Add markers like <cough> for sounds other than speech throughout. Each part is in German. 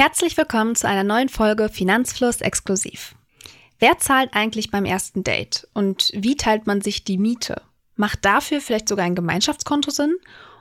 Herzlich willkommen zu einer neuen Folge Finanzfluss exklusiv. Wer zahlt eigentlich beim ersten Date und wie teilt man sich die Miete? Macht dafür vielleicht sogar ein Gemeinschaftskonto Sinn?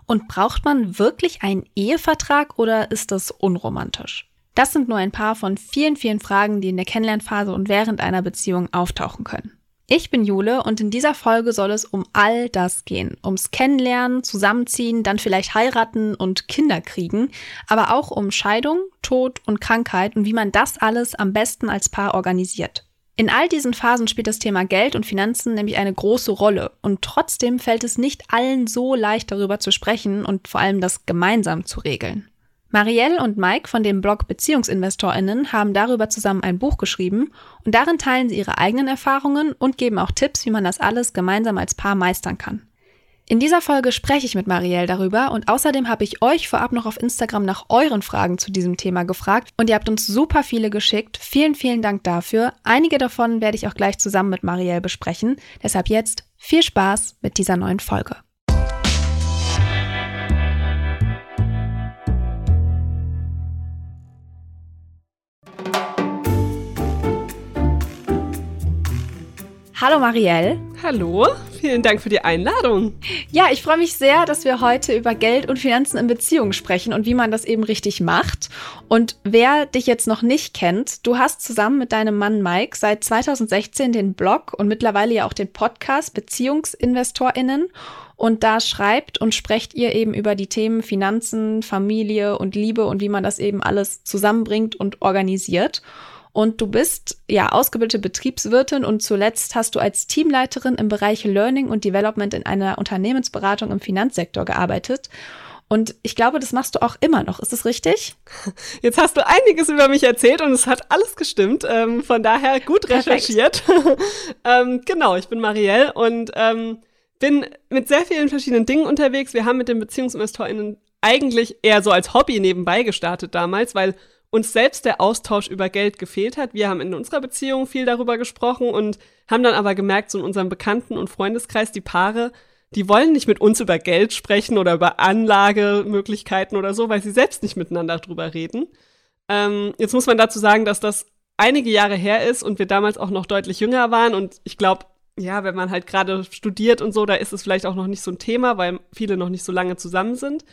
Und braucht man wirklich einen Ehevertrag oder ist das unromantisch? Das sind nur ein paar von vielen, vielen Fragen, die in der Kennenlernphase und während einer Beziehung auftauchen können. Ich bin Jule und in dieser Folge soll es um all das gehen. Ums Kennenlernen, Zusammenziehen, dann vielleicht heiraten und Kinder kriegen, aber auch um Scheidung, Tod und Krankheit und wie man das alles am besten als Paar organisiert. In all diesen Phasen spielt das Thema Geld und Finanzen nämlich eine große Rolle und trotzdem fällt es nicht allen so leicht darüber zu sprechen und vor allem das gemeinsam zu regeln. Marielle und Mike von dem Blog BeziehungsinvestorInnen haben darüber zusammen ein Buch geschrieben und darin teilen sie ihre eigenen Erfahrungen und geben auch Tipps, wie man das alles gemeinsam als Paar meistern kann. In dieser Folge spreche ich mit Marielle darüber und außerdem habe ich euch vorab noch auf Instagram nach euren Fragen zu diesem Thema gefragt und ihr habt uns super viele geschickt. Vielen, vielen Dank dafür. Einige davon werde ich auch gleich zusammen mit Marielle besprechen. Deshalb jetzt viel Spaß mit dieser neuen Folge. Hallo Marielle. Hallo, vielen Dank für die Einladung. Ja, ich freue mich sehr, dass wir heute über Geld und Finanzen in Beziehungen sprechen und wie man das eben richtig macht. Und wer dich jetzt noch nicht kennt, du hast zusammen mit deinem Mann Mike seit 2016 den Blog und mittlerweile ja auch den Podcast Beziehungsinvestorinnen. Und da schreibt und sprecht ihr eben über die Themen Finanzen, Familie und Liebe und wie man das eben alles zusammenbringt und organisiert. Und du bist ja ausgebildete Betriebswirtin und zuletzt hast du als Teamleiterin im Bereich Learning und Development in einer Unternehmensberatung im Finanzsektor gearbeitet. Und ich glaube, das machst du auch immer noch. Ist das richtig? <laughs> Jetzt hast du einiges über mich erzählt und es hat alles gestimmt. Ähm, von daher gut recherchiert. <laughs> ähm, genau, ich bin Marielle und ähm, bin mit sehr vielen verschiedenen Dingen unterwegs. Wir haben mit den BeziehungsinvestorInnen eigentlich eher so als Hobby nebenbei gestartet damals, weil uns selbst der Austausch über Geld gefehlt hat. Wir haben in unserer Beziehung viel darüber gesprochen und haben dann aber gemerkt, so in unserem Bekannten- und Freundeskreis, die Paare, die wollen nicht mit uns über Geld sprechen oder über Anlagemöglichkeiten oder so, weil sie selbst nicht miteinander drüber reden. Ähm, jetzt muss man dazu sagen, dass das einige Jahre her ist und wir damals auch noch deutlich jünger waren und ich glaube, ja, wenn man halt gerade studiert und so, da ist es vielleicht auch noch nicht so ein Thema, weil viele noch nicht so lange zusammen sind.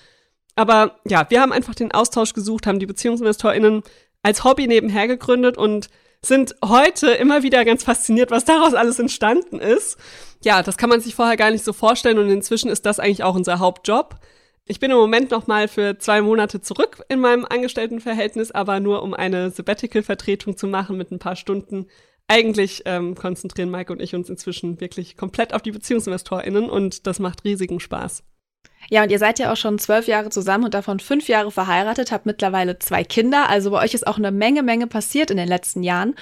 Aber ja, wir haben einfach den Austausch gesucht, haben die BeziehungsinvestorInnen als Hobby nebenher gegründet und sind heute immer wieder ganz fasziniert, was daraus alles entstanden ist. Ja, das kann man sich vorher gar nicht so vorstellen und inzwischen ist das eigentlich auch unser Hauptjob. Ich bin im Moment noch mal für zwei Monate zurück in meinem Angestelltenverhältnis, aber nur um eine Sabbatical-Vertretung zu machen mit ein paar Stunden. Eigentlich ähm, konzentrieren Mike und ich uns inzwischen wirklich komplett auf die BeziehungsinvestorInnen und das macht riesigen Spaß. Ja, und ihr seid ja auch schon zwölf Jahre zusammen und davon fünf Jahre verheiratet, habt mittlerweile zwei Kinder. Also bei euch ist auch eine Menge, Menge passiert in den letzten Jahren.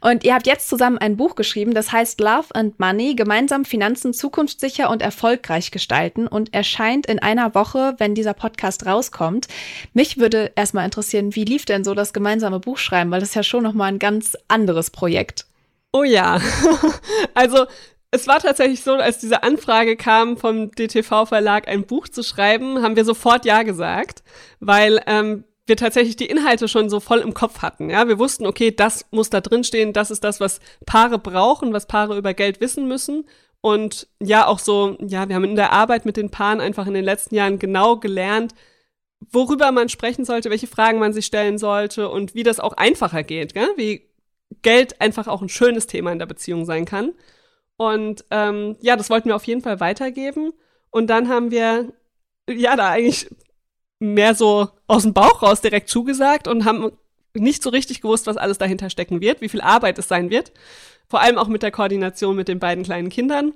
Und ihr habt jetzt zusammen ein Buch geschrieben, das heißt Love and Money, gemeinsam Finanzen zukunftssicher und erfolgreich gestalten und erscheint in einer Woche, wenn dieser Podcast rauskommt. Mich würde erstmal interessieren, wie lief denn so das gemeinsame Buchschreiben, weil das ist ja schon nochmal ein ganz anderes Projekt. Oh ja. <laughs> also es war tatsächlich so, als diese Anfrage kam vom DTV-Verlag, ein Buch zu schreiben, haben wir sofort Ja gesagt, weil ähm, wir tatsächlich die Inhalte schon so voll im Kopf hatten. Ja, wir wussten, okay, das muss da drin stehen, das ist das, was Paare brauchen, was Paare über Geld wissen müssen. Und ja, auch so, ja, wir haben in der Arbeit mit den Paaren einfach in den letzten Jahren genau gelernt, worüber man sprechen sollte, welche Fragen man sich stellen sollte und wie das auch einfacher geht, gell? wie Geld einfach auch ein schönes Thema in der Beziehung sein kann. Und ähm, ja, das wollten wir auf jeden Fall weitergeben. Und dann haben wir ja da eigentlich mehr so aus dem Bauch raus direkt zugesagt und haben nicht so richtig gewusst, was alles dahinter stecken wird, wie viel Arbeit es sein wird. Vor allem auch mit der Koordination mit den beiden kleinen Kindern.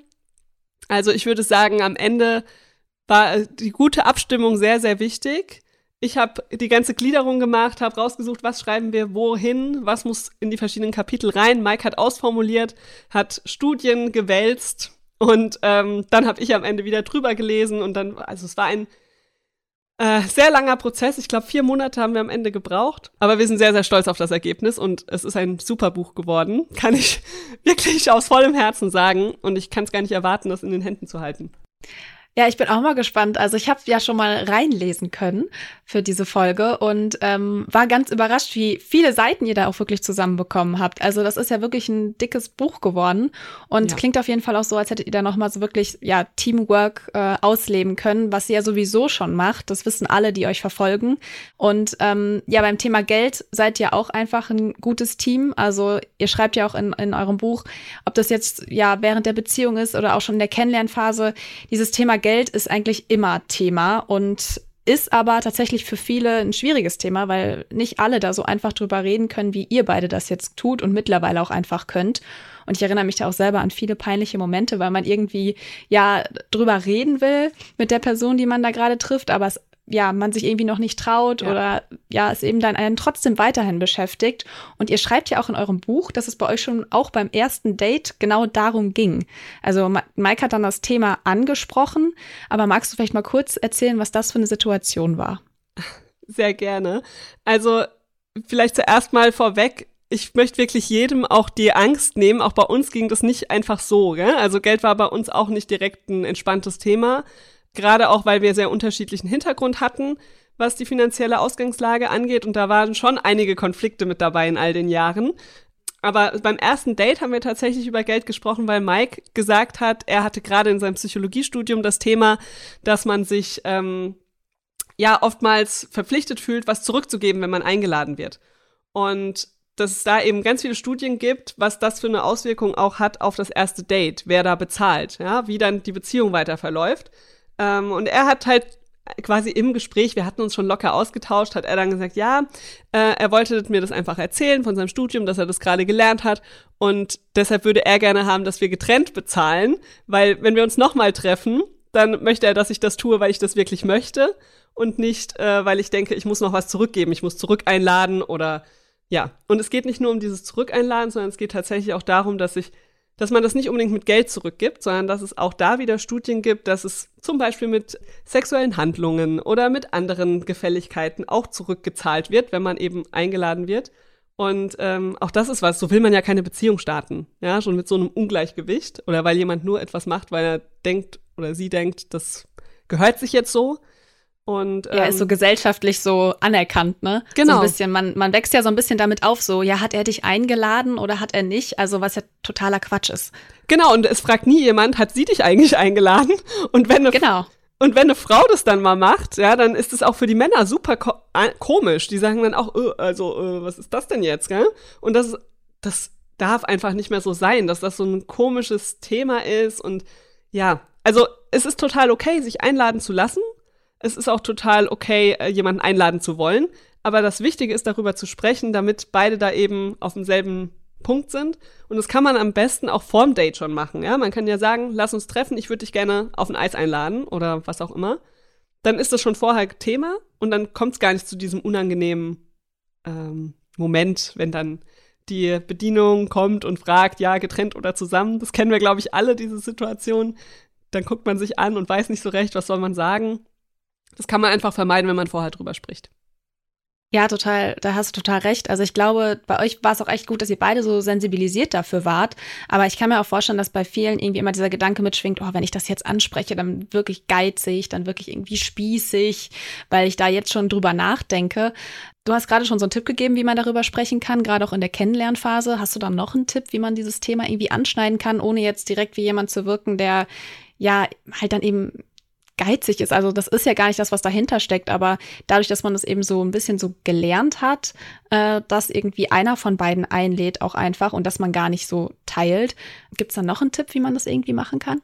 Also ich würde sagen, am Ende war die gute Abstimmung sehr, sehr wichtig. Ich habe die ganze Gliederung gemacht, habe rausgesucht, was schreiben wir wohin, was muss in die verschiedenen Kapitel rein. Mike hat ausformuliert, hat Studien gewälzt und ähm, dann habe ich am Ende wieder drüber gelesen und dann, also es war ein äh, sehr langer Prozess. Ich glaube, vier Monate haben wir am Ende gebraucht. Aber wir sind sehr, sehr stolz auf das Ergebnis und es ist ein super Buch geworden. Kann ich <laughs> wirklich aus vollem Herzen sagen. Und ich kann es gar nicht erwarten, das in den Händen zu halten. Ja, ich bin auch mal gespannt. Also ich habe ja schon mal reinlesen können für diese Folge und ähm, war ganz überrascht, wie viele Seiten ihr da auch wirklich zusammenbekommen habt. Also das ist ja wirklich ein dickes Buch geworden und ja. klingt auf jeden Fall auch so, als hättet ihr da nochmal so wirklich ja Teamwork äh, ausleben können, was ihr ja sowieso schon macht. Das wissen alle, die euch verfolgen. Und ähm, ja, beim Thema Geld seid ihr auch einfach ein gutes Team. Also ihr schreibt ja auch in, in eurem Buch, ob das jetzt ja während der Beziehung ist oder auch schon in der Kennenlernphase, dieses Thema Geld ist eigentlich immer Thema und ist aber tatsächlich für viele ein schwieriges Thema, weil nicht alle da so einfach drüber reden können, wie ihr beide das jetzt tut und mittlerweile auch einfach könnt. Und ich erinnere mich da auch selber an viele peinliche Momente, weil man irgendwie ja drüber reden will mit der Person, die man da gerade trifft, aber es ja, man sich irgendwie noch nicht traut ja. oder ja, es eben dann einen trotzdem weiterhin beschäftigt. Und ihr schreibt ja auch in eurem Buch, dass es bei euch schon auch beim ersten Date genau darum ging. Also Mike hat dann das Thema angesprochen, aber magst du vielleicht mal kurz erzählen, was das für eine Situation war? <laughs> Sehr gerne. Also vielleicht zuerst mal vorweg, ich möchte wirklich jedem auch die Angst nehmen. Auch bei uns ging das nicht einfach so. Gell? Also Geld war bei uns auch nicht direkt ein entspanntes Thema. Gerade auch, weil wir sehr unterschiedlichen Hintergrund hatten, was die finanzielle Ausgangslage angeht. Und da waren schon einige Konflikte mit dabei in all den Jahren. Aber beim ersten Date haben wir tatsächlich über Geld gesprochen, weil Mike gesagt hat, er hatte gerade in seinem Psychologiestudium das Thema, dass man sich ähm, ja oftmals verpflichtet fühlt, was zurückzugeben, wenn man eingeladen wird. Und dass es da eben ganz viele Studien gibt, was das für eine Auswirkung auch hat auf das erste Date, wer da bezahlt, ja, wie dann die Beziehung weiter verläuft. Ähm, und er hat halt quasi im Gespräch, wir hatten uns schon locker ausgetauscht, hat er dann gesagt, ja, äh, er wollte mir das einfach erzählen von seinem Studium, dass er das gerade gelernt hat und deshalb würde er gerne haben, dass wir getrennt bezahlen, weil wenn wir uns nochmal treffen, dann möchte er, dass ich das tue, weil ich das wirklich möchte und nicht, äh, weil ich denke, ich muss noch was zurückgeben, ich muss zurück einladen oder ja. Und es geht nicht nur um dieses Zurückeinladen, sondern es geht tatsächlich auch darum, dass ich dass man das nicht unbedingt mit Geld zurückgibt, sondern dass es auch da wieder Studien gibt, dass es zum Beispiel mit sexuellen Handlungen oder mit anderen Gefälligkeiten auch zurückgezahlt wird, wenn man eben eingeladen wird. Und ähm, auch das ist was, so will man ja keine Beziehung starten, ja, schon mit so einem Ungleichgewicht oder weil jemand nur etwas macht, weil er denkt oder sie denkt, das gehört sich jetzt so, und, ähm, ja, ist so ähm, gesellschaftlich so anerkannt, ne? Genau. So ein bisschen, man, man wächst ja so ein bisschen damit auf, so, ja, hat er dich eingeladen oder hat er nicht? Also, was ja totaler Quatsch ist. Genau, und es fragt nie jemand, hat sie dich eigentlich eingeladen? <laughs> Und wenn eine, genau. Und wenn eine Frau das dann mal macht, ja, dann ist es auch für die Männer super ko komisch. Die sagen dann auch, äh, also, äh, was ist das denn jetzt, gell? Und das, das darf einfach nicht mehr so sein, dass das so ein komisches Thema ist und ja, also es ist total okay, sich einladen zu lassen es ist auch total okay, äh, jemanden einladen zu wollen. Aber das Wichtige ist, darüber zu sprechen, damit beide da eben auf demselben Punkt sind. Und das kann man am besten auch vorm Date schon machen. Ja, man kann ja sagen, lass uns treffen, ich würde dich gerne auf ein Eis einladen oder was auch immer. Dann ist das schon vorher Thema und dann kommt es gar nicht zu diesem unangenehmen ähm, Moment, wenn dann die Bedienung kommt und fragt, ja, getrennt oder zusammen. Das kennen wir, glaube ich, alle, diese Situation. Dann guckt man sich an und weiß nicht so recht, was soll man sagen. Das kann man einfach vermeiden, wenn man vorher drüber spricht. Ja, total, da hast du total recht. Also ich glaube, bei euch war es auch echt gut, dass ihr beide so sensibilisiert dafür wart. Aber ich kann mir auch vorstellen, dass bei vielen irgendwie immer dieser Gedanke mitschwingt, oh, wenn ich das jetzt anspreche, dann wirklich geizig, dann wirklich irgendwie spießig, weil ich da jetzt schon drüber nachdenke. Du hast gerade schon so einen Tipp gegeben, wie man darüber sprechen kann, gerade auch in der Kennenlernphase. Hast du dann noch einen Tipp, wie man dieses Thema irgendwie anschneiden kann, ohne jetzt direkt wie jemand zu wirken, der ja halt dann eben geizig ist. Also das ist ja gar nicht das, was dahinter steckt, aber dadurch, dass man das eben so ein bisschen so gelernt hat, äh, dass irgendwie einer von beiden einlädt auch einfach und dass man gar nicht so teilt. Gibt es da noch einen Tipp, wie man das irgendwie machen kann?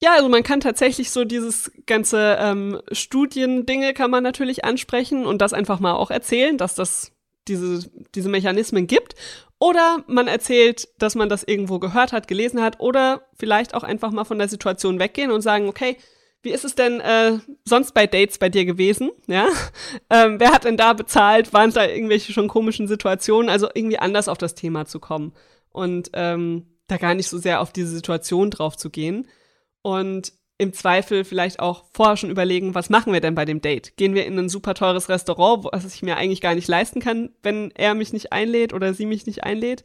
Ja, also man kann tatsächlich so dieses ganze ähm, Studiendinge kann man natürlich ansprechen und das einfach mal auch erzählen, dass das diese, diese Mechanismen gibt. Oder man erzählt, dass man das irgendwo gehört hat, gelesen hat oder vielleicht auch einfach mal von der Situation weggehen und sagen, okay, wie ist es denn äh, sonst bei Dates bei dir gewesen? Ja, <laughs> ähm, wer hat denn da bezahlt? Waren da irgendwelche schon komischen Situationen? Also irgendwie anders auf das Thema zu kommen und ähm, da gar nicht so sehr auf diese Situation drauf zu gehen und im Zweifel vielleicht auch vorher schon überlegen, was machen wir denn bei dem Date? Gehen wir in ein super teures Restaurant, was ich mir eigentlich gar nicht leisten kann, wenn er mich nicht einlädt oder sie mich nicht einlädt?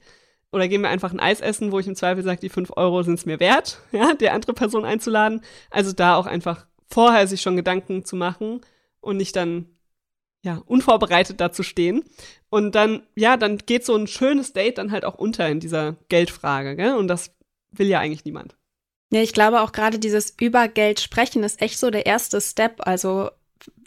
Oder gehen wir einfach ein Eis essen, wo ich im Zweifel sage, die fünf Euro sind es mir wert, <laughs> ja, die andere Person einzuladen. Also da auch einfach vorher sich schon Gedanken zu machen und nicht dann ja, unvorbereitet dazu stehen. Und dann, ja, dann geht so ein schönes Date dann halt auch unter in dieser Geldfrage, gell? Und das will ja eigentlich niemand. Ja, ich glaube auch gerade dieses über Geld sprechen ist echt so der erste Step. Also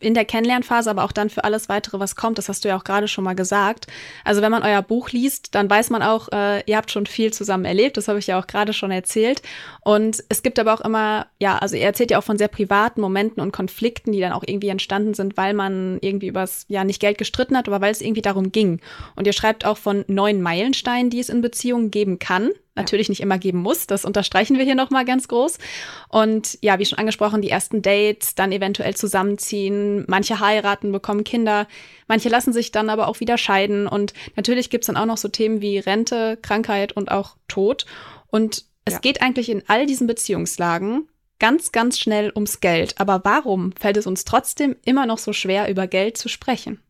in der Kennenlernphase, aber auch dann für alles weitere, was kommt. Das hast du ja auch gerade schon mal gesagt. Also wenn man euer Buch liest, dann weiß man auch, äh, ihr habt schon viel zusammen erlebt. Das habe ich ja auch gerade schon erzählt. Und es gibt aber auch immer, ja, also ihr erzählt ja auch von sehr privaten Momenten und Konflikten, die dann auch irgendwie entstanden sind, weil man irgendwie übers, ja, nicht Geld gestritten hat, aber weil es irgendwie darum ging. Und ihr schreibt auch von neuen Meilensteinen, die es in Beziehungen geben kann natürlich nicht immer geben muss. Das unterstreichen wir hier nochmal ganz groß. Und ja, wie schon angesprochen, die ersten Dates, dann eventuell zusammenziehen, manche heiraten, bekommen Kinder, manche lassen sich dann aber auch wieder scheiden. Und natürlich gibt's dann auch noch so Themen wie Rente, Krankheit und auch Tod. Und es ja. geht eigentlich in all diesen Beziehungslagen ganz, ganz schnell ums Geld. Aber warum fällt es uns trotzdem immer noch so schwer, über Geld zu sprechen?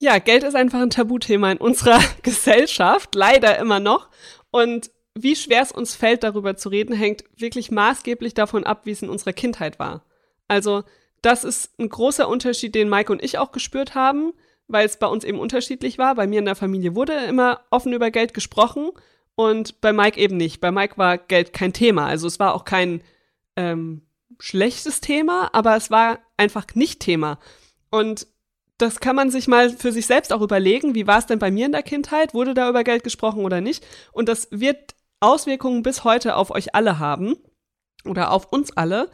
Ja, Geld ist einfach ein Tabuthema in unserer <laughs> Gesellschaft, leider immer noch. Und wie schwer es uns fällt, darüber zu reden, hängt wirklich maßgeblich davon ab, wie es in unserer Kindheit war. Also, das ist ein großer Unterschied, den Mike und ich auch gespürt haben, weil es bei uns eben unterschiedlich war. Bei mir in der Familie wurde immer offen über Geld gesprochen und bei Mike eben nicht. Bei Mike war Geld kein Thema. Also es war auch kein ähm, schlechtes Thema, aber es war einfach nicht Thema. Und das kann man sich mal für sich selbst auch überlegen. Wie war es denn bei mir in der Kindheit? Wurde da über Geld gesprochen oder nicht? Und das wird Auswirkungen bis heute auf euch alle haben oder auf uns alle.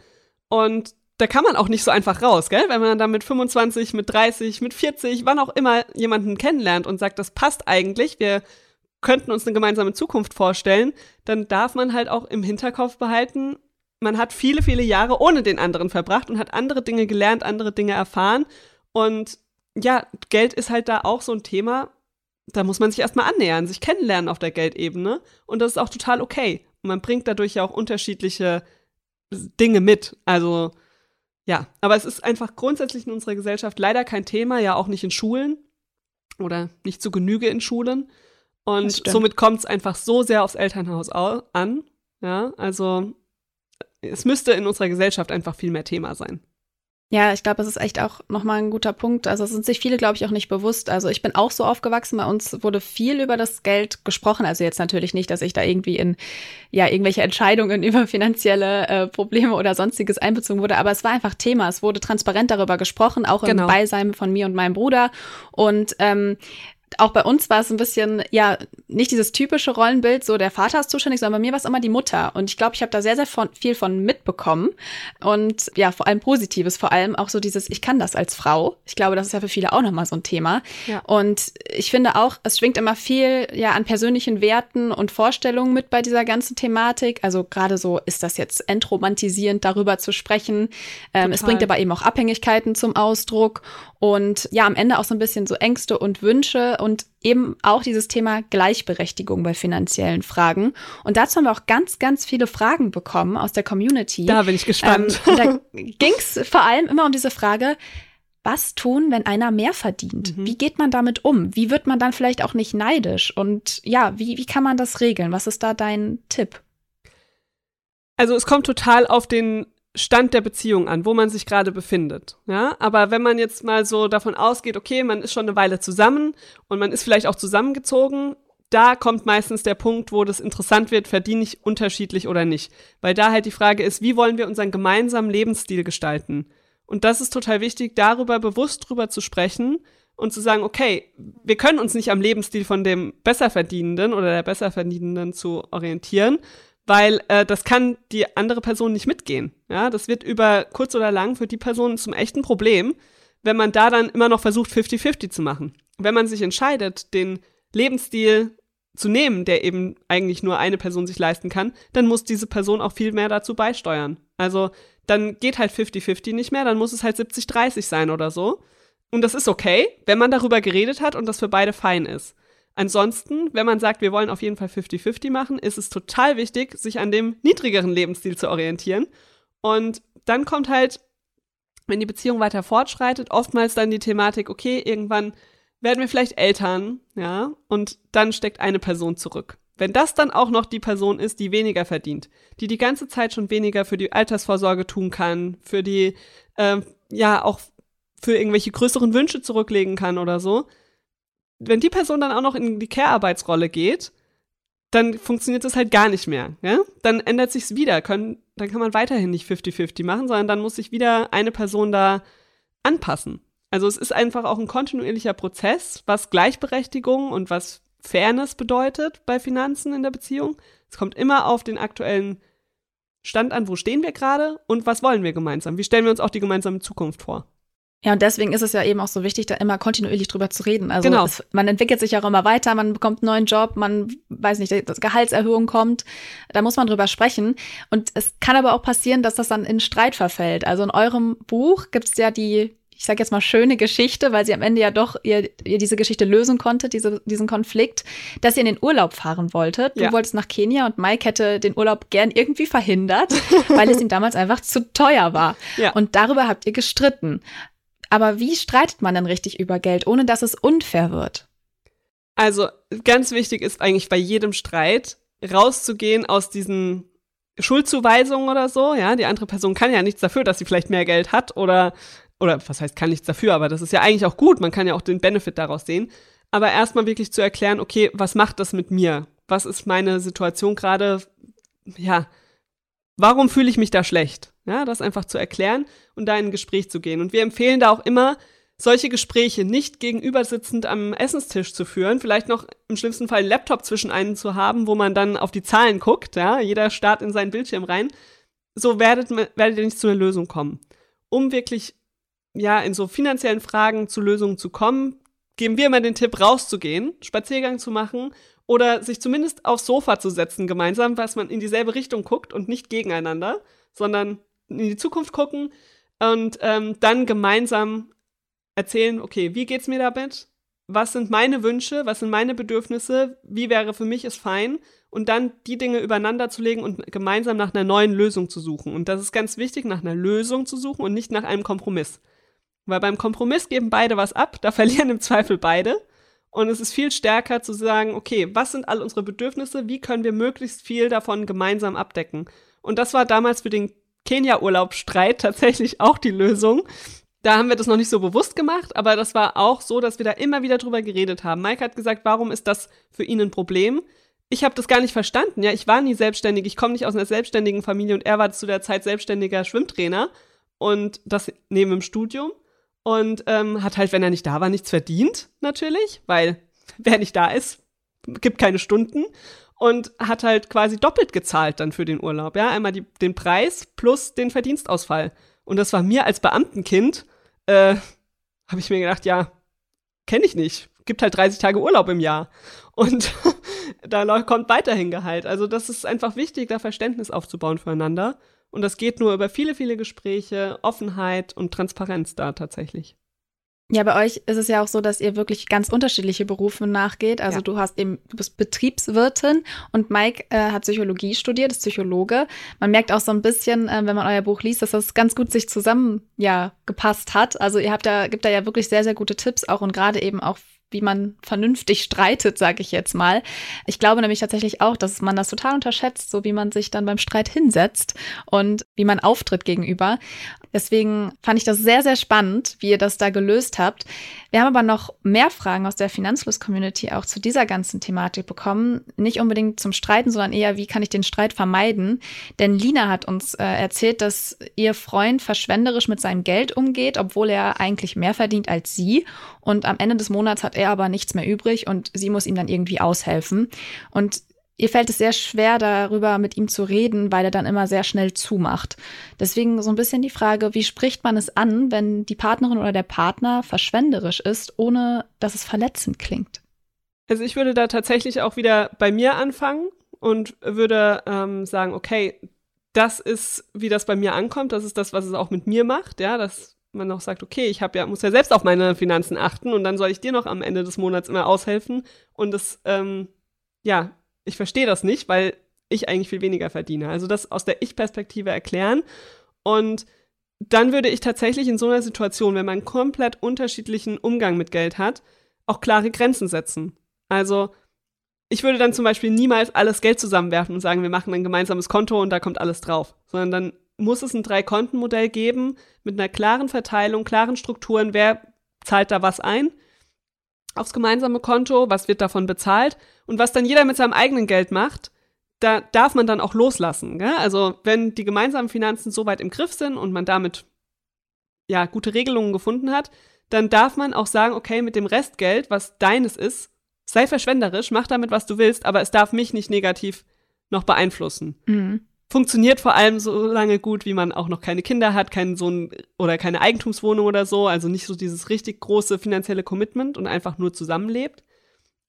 Und da kann man auch nicht so einfach raus, gell? Wenn man dann mit 25, mit 30, mit 40, wann auch immer jemanden kennenlernt und sagt, das passt eigentlich, wir könnten uns eine gemeinsame Zukunft vorstellen, dann darf man halt auch im Hinterkopf behalten, man hat viele, viele Jahre ohne den anderen verbracht und hat andere Dinge gelernt, andere Dinge erfahren und ja, Geld ist halt da auch so ein Thema, da muss man sich erstmal annähern, sich kennenlernen auf der Geldebene. Und das ist auch total okay. Und man bringt dadurch ja auch unterschiedliche Dinge mit. Also, ja, aber es ist einfach grundsätzlich in unserer Gesellschaft leider kein Thema, ja auch nicht in Schulen oder nicht zu Genüge in Schulen. Und somit kommt es einfach so sehr aufs Elternhaus an. Ja, also es müsste in unserer Gesellschaft einfach viel mehr Thema sein. Ja, ich glaube, es ist echt auch nochmal ein guter Punkt. Also es sind sich viele, glaube ich, auch nicht bewusst. Also ich bin auch so aufgewachsen, bei uns wurde viel über das Geld gesprochen. Also jetzt natürlich nicht, dass ich da irgendwie in ja irgendwelche Entscheidungen <laughs> über finanzielle äh, Probleme oder sonstiges einbezogen wurde, aber es war einfach Thema. Es wurde transparent darüber gesprochen, auch im genau. Beisein von mir und meinem Bruder. Und ähm, auch bei uns war es ein bisschen, ja, nicht dieses typische Rollenbild, so der Vater ist zuständig, sondern bei mir war es immer die Mutter. Und ich glaube, ich habe da sehr, sehr von, viel von mitbekommen. Und ja, vor allem Positives, vor allem auch so dieses, ich kann das als Frau. Ich glaube, das ist ja für viele auch nochmal so ein Thema. Ja. Und ich finde auch, es schwingt immer viel ja an persönlichen Werten und Vorstellungen mit bei dieser ganzen Thematik. Also gerade so, ist das jetzt entromantisierend, darüber zu sprechen. Ähm, es bringt aber eben auch Abhängigkeiten zum Ausdruck. Und ja, am Ende auch so ein bisschen so Ängste und Wünsche und eben auch dieses Thema Gleichberechtigung bei finanziellen Fragen. Und dazu haben wir auch ganz, ganz viele Fragen bekommen aus der Community. Da bin ich gespannt. Ähm, <laughs> da ging es vor allem immer um diese Frage, was tun, wenn einer mehr verdient? Mhm. Wie geht man damit um? Wie wird man dann vielleicht auch nicht neidisch? Und ja, wie, wie kann man das regeln? Was ist da dein Tipp? Also es kommt total auf den Stand der Beziehung an, wo man sich gerade befindet. Ja, aber wenn man jetzt mal so davon ausgeht, okay, man ist schon eine Weile zusammen und man ist vielleicht auch zusammengezogen, da kommt meistens der Punkt, wo das interessant wird, verdiene ich unterschiedlich oder nicht. Weil da halt die Frage ist, wie wollen wir unseren gemeinsamen Lebensstil gestalten? Und das ist total wichtig, darüber bewusst drüber zu sprechen und zu sagen, okay, wir können uns nicht am Lebensstil von dem Besserverdienenden oder der Besserverdienenden zu orientieren, weil äh, das kann die andere Person nicht mitgehen. Ja, das wird über kurz oder lang für die Person zum echten Problem, wenn man da dann immer noch versucht, 50-50 zu machen. Wenn man sich entscheidet, den Lebensstil zu nehmen, der eben eigentlich nur eine Person sich leisten kann, dann muss diese Person auch viel mehr dazu beisteuern. Also dann geht halt 50-50 nicht mehr, dann muss es halt 70-30 sein oder so. Und das ist okay, wenn man darüber geredet hat und das für beide fein ist. Ansonsten, wenn man sagt, wir wollen auf jeden Fall 50-50 machen, ist es total wichtig, sich an dem niedrigeren Lebensstil zu orientieren. Und dann kommt halt, wenn die Beziehung weiter fortschreitet, oftmals dann die Thematik, okay, irgendwann werden wir vielleicht Eltern, ja, und dann steckt eine Person zurück. Wenn das dann auch noch die Person ist, die weniger verdient, die die ganze Zeit schon weniger für die Altersvorsorge tun kann, für die, äh, ja, auch für irgendwelche größeren Wünsche zurücklegen kann oder so, wenn die Person dann auch noch in die Care-Arbeitsrolle geht, dann funktioniert das halt gar nicht mehr. Ja? Dann ändert sich's wieder. Können, dann kann man weiterhin nicht 50-50 machen, sondern dann muss sich wieder eine Person da anpassen. Also es ist einfach auch ein kontinuierlicher Prozess, was Gleichberechtigung und was Fairness bedeutet bei Finanzen in der Beziehung. Es kommt immer auf den aktuellen Stand an, wo stehen wir gerade und was wollen wir gemeinsam? Wie stellen wir uns auch die gemeinsame Zukunft vor? Ja, und deswegen ist es ja eben auch so wichtig, da immer kontinuierlich drüber zu reden. Also genau. es, man entwickelt sich ja auch immer weiter, man bekommt einen neuen Job, man weiß nicht, dass Gehaltserhöhung kommt. Da muss man drüber sprechen. Und es kann aber auch passieren, dass das dann in Streit verfällt. Also in eurem Buch gibt es ja die ich sage jetzt mal, schöne Geschichte, weil sie am Ende ja doch ihr, ihr diese Geschichte lösen konnte, diese, diesen Konflikt, dass ihr in den Urlaub fahren wolltet. Du ja. wolltest nach Kenia und Mike hätte den Urlaub gern irgendwie verhindert, <laughs> weil es ihm damals einfach zu teuer war. Ja. Und darüber habt ihr gestritten. Aber wie streitet man denn richtig über Geld, ohne dass es unfair wird? Also ganz wichtig ist eigentlich bei jedem Streit rauszugehen aus diesen Schuldzuweisungen oder so, ja, die andere Person kann ja nichts dafür, dass sie vielleicht mehr Geld hat oder oder was heißt, kann nichts dafür, aber das ist ja eigentlich auch gut, man kann ja auch den Benefit daraus sehen. Aber erstmal wirklich zu erklären, okay, was macht das mit mir? Was ist meine Situation gerade? Ja, warum fühle ich mich da schlecht? Ja, das einfach zu erklären und da in ein Gespräch zu gehen. Und wir empfehlen da auch immer, solche Gespräche nicht gegenüber sitzend am Essenstisch zu führen, vielleicht noch im schlimmsten Fall einen Laptop zwischen einen zu haben, wo man dann auf die Zahlen guckt, ja, jeder starrt in seinen Bildschirm rein. So werdet, werdet ihr nicht zu einer Lösung kommen. Um wirklich ja, in so finanziellen Fragen zu Lösungen zu kommen, geben wir immer den Tipp, rauszugehen, Spaziergang zu machen oder sich zumindest aufs Sofa zu setzen gemeinsam, was man in dieselbe Richtung guckt und nicht gegeneinander, sondern in die Zukunft gucken und ähm, dann gemeinsam erzählen, okay, wie geht's mir damit? Was sind meine Wünsche? Was sind meine Bedürfnisse? Wie wäre für mich es fein? Und dann die Dinge übereinander zu legen und gemeinsam nach einer neuen Lösung zu suchen. Und das ist ganz wichtig, nach einer Lösung zu suchen und nicht nach einem Kompromiss. Weil beim Kompromiss geben beide was ab, da <laughs> verlieren im Zweifel beide. Und es ist viel stärker zu sagen, okay, was sind all unsere Bedürfnisse? Wie können wir möglichst viel davon gemeinsam abdecken? Und das war damals für den Kenia-Urlaubsstreit tatsächlich auch die Lösung. Da haben wir das noch nicht so bewusst gemacht, aber das war auch so, dass wir da immer wieder drüber geredet haben. Mike hat gesagt, warum ist das für ihn ein Problem? Ich habe das gar nicht verstanden. Ja, ich war nie selbstständig, ich komme nicht aus einer selbstständigen Familie und er war zu der Zeit selbstständiger Schwimmtrainer und das neben dem Studium und ähm, hat halt, wenn er nicht da war, nichts verdient, natürlich, weil wer nicht da ist, gibt keine Stunden und hat halt quasi doppelt gezahlt dann für den Urlaub. Ja, einmal die, den Preis plus den Verdienstausfall. Und das war mir als Beamtenkind, äh, habe ich mir gedacht, ja, kenne ich nicht. Gibt halt 30 Tage Urlaub im Jahr. Und <laughs> da kommt weiterhin Gehalt. Also das ist einfach wichtig, da Verständnis aufzubauen füreinander. Und das geht nur über viele, viele Gespräche, Offenheit und Transparenz da tatsächlich. Ja, bei euch ist es ja auch so, dass ihr wirklich ganz unterschiedliche Berufe nachgeht. Also ja. du hast eben, du bist Betriebswirtin und Mike äh, hat Psychologie studiert, ist Psychologe. Man merkt auch so ein bisschen, äh, wenn man euer Buch liest, dass das ganz gut sich zusammen ja gepasst hat. Also ihr habt da, gibt da ja wirklich sehr, sehr gute Tipps auch und gerade eben auch wie man vernünftig streitet, sage ich jetzt mal. Ich glaube nämlich tatsächlich auch, dass man das total unterschätzt, so wie man sich dann beim Streit hinsetzt und wie man auftritt gegenüber. Deswegen fand ich das sehr, sehr spannend, wie ihr das da gelöst habt. Wir haben aber noch mehr Fragen aus der Finanzfluss-Community auch zu dieser ganzen Thematik bekommen. Nicht unbedingt zum Streiten, sondern eher, wie kann ich den Streit vermeiden? Denn Lina hat uns äh, erzählt, dass ihr Freund verschwenderisch mit seinem Geld umgeht, obwohl er eigentlich mehr verdient als sie. Und am Ende des Monats hat er aber nichts mehr übrig und sie muss ihm dann irgendwie aushelfen. Und ihr fällt es sehr schwer, darüber mit ihm zu reden, weil er dann immer sehr schnell zumacht. Deswegen so ein bisschen die Frage, wie spricht man es an, wenn die Partnerin oder der Partner verschwenderisch ist, ohne dass es verletzend klingt? Also ich würde da tatsächlich auch wieder bei mir anfangen und würde ähm, sagen, okay, das ist, wie das bei mir ankommt, das ist das, was es auch mit mir macht, ja, dass man auch sagt, okay, ich ja, muss ja selbst auf meine Finanzen achten und dann soll ich dir noch am Ende des Monats immer aushelfen und das, ähm, ja, ich verstehe das nicht, weil ich eigentlich viel weniger verdiene. Also das aus der Ich-Perspektive erklären. Und dann würde ich tatsächlich in so einer Situation, wenn man komplett unterschiedlichen Umgang mit Geld hat, auch klare Grenzen setzen. Also ich würde dann zum Beispiel niemals alles Geld zusammenwerfen und sagen, wir machen ein gemeinsames Konto und da kommt alles drauf, sondern dann muss es ein Drei-Konten-Modell geben mit einer klaren Verteilung, klaren Strukturen, wer zahlt da was ein aufs gemeinsame Konto, was wird davon bezahlt und was dann jeder mit seinem eigenen Geld macht, da darf man dann auch loslassen. Gell? Also wenn die gemeinsamen Finanzen so weit im Griff sind und man damit ja gute Regelungen gefunden hat, dann darf man auch sagen, okay, mit dem Restgeld, was deines ist, sei verschwenderisch, mach damit, was du willst, aber es darf mich nicht negativ noch beeinflussen. Mhm. Funktioniert vor allem so lange gut, wie man auch noch keine Kinder hat, keinen Sohn oder keine Eigentumswohnung oder so, also nicht so dieses richtig große finanzielle Commitment und einfach nur zusammenlebt.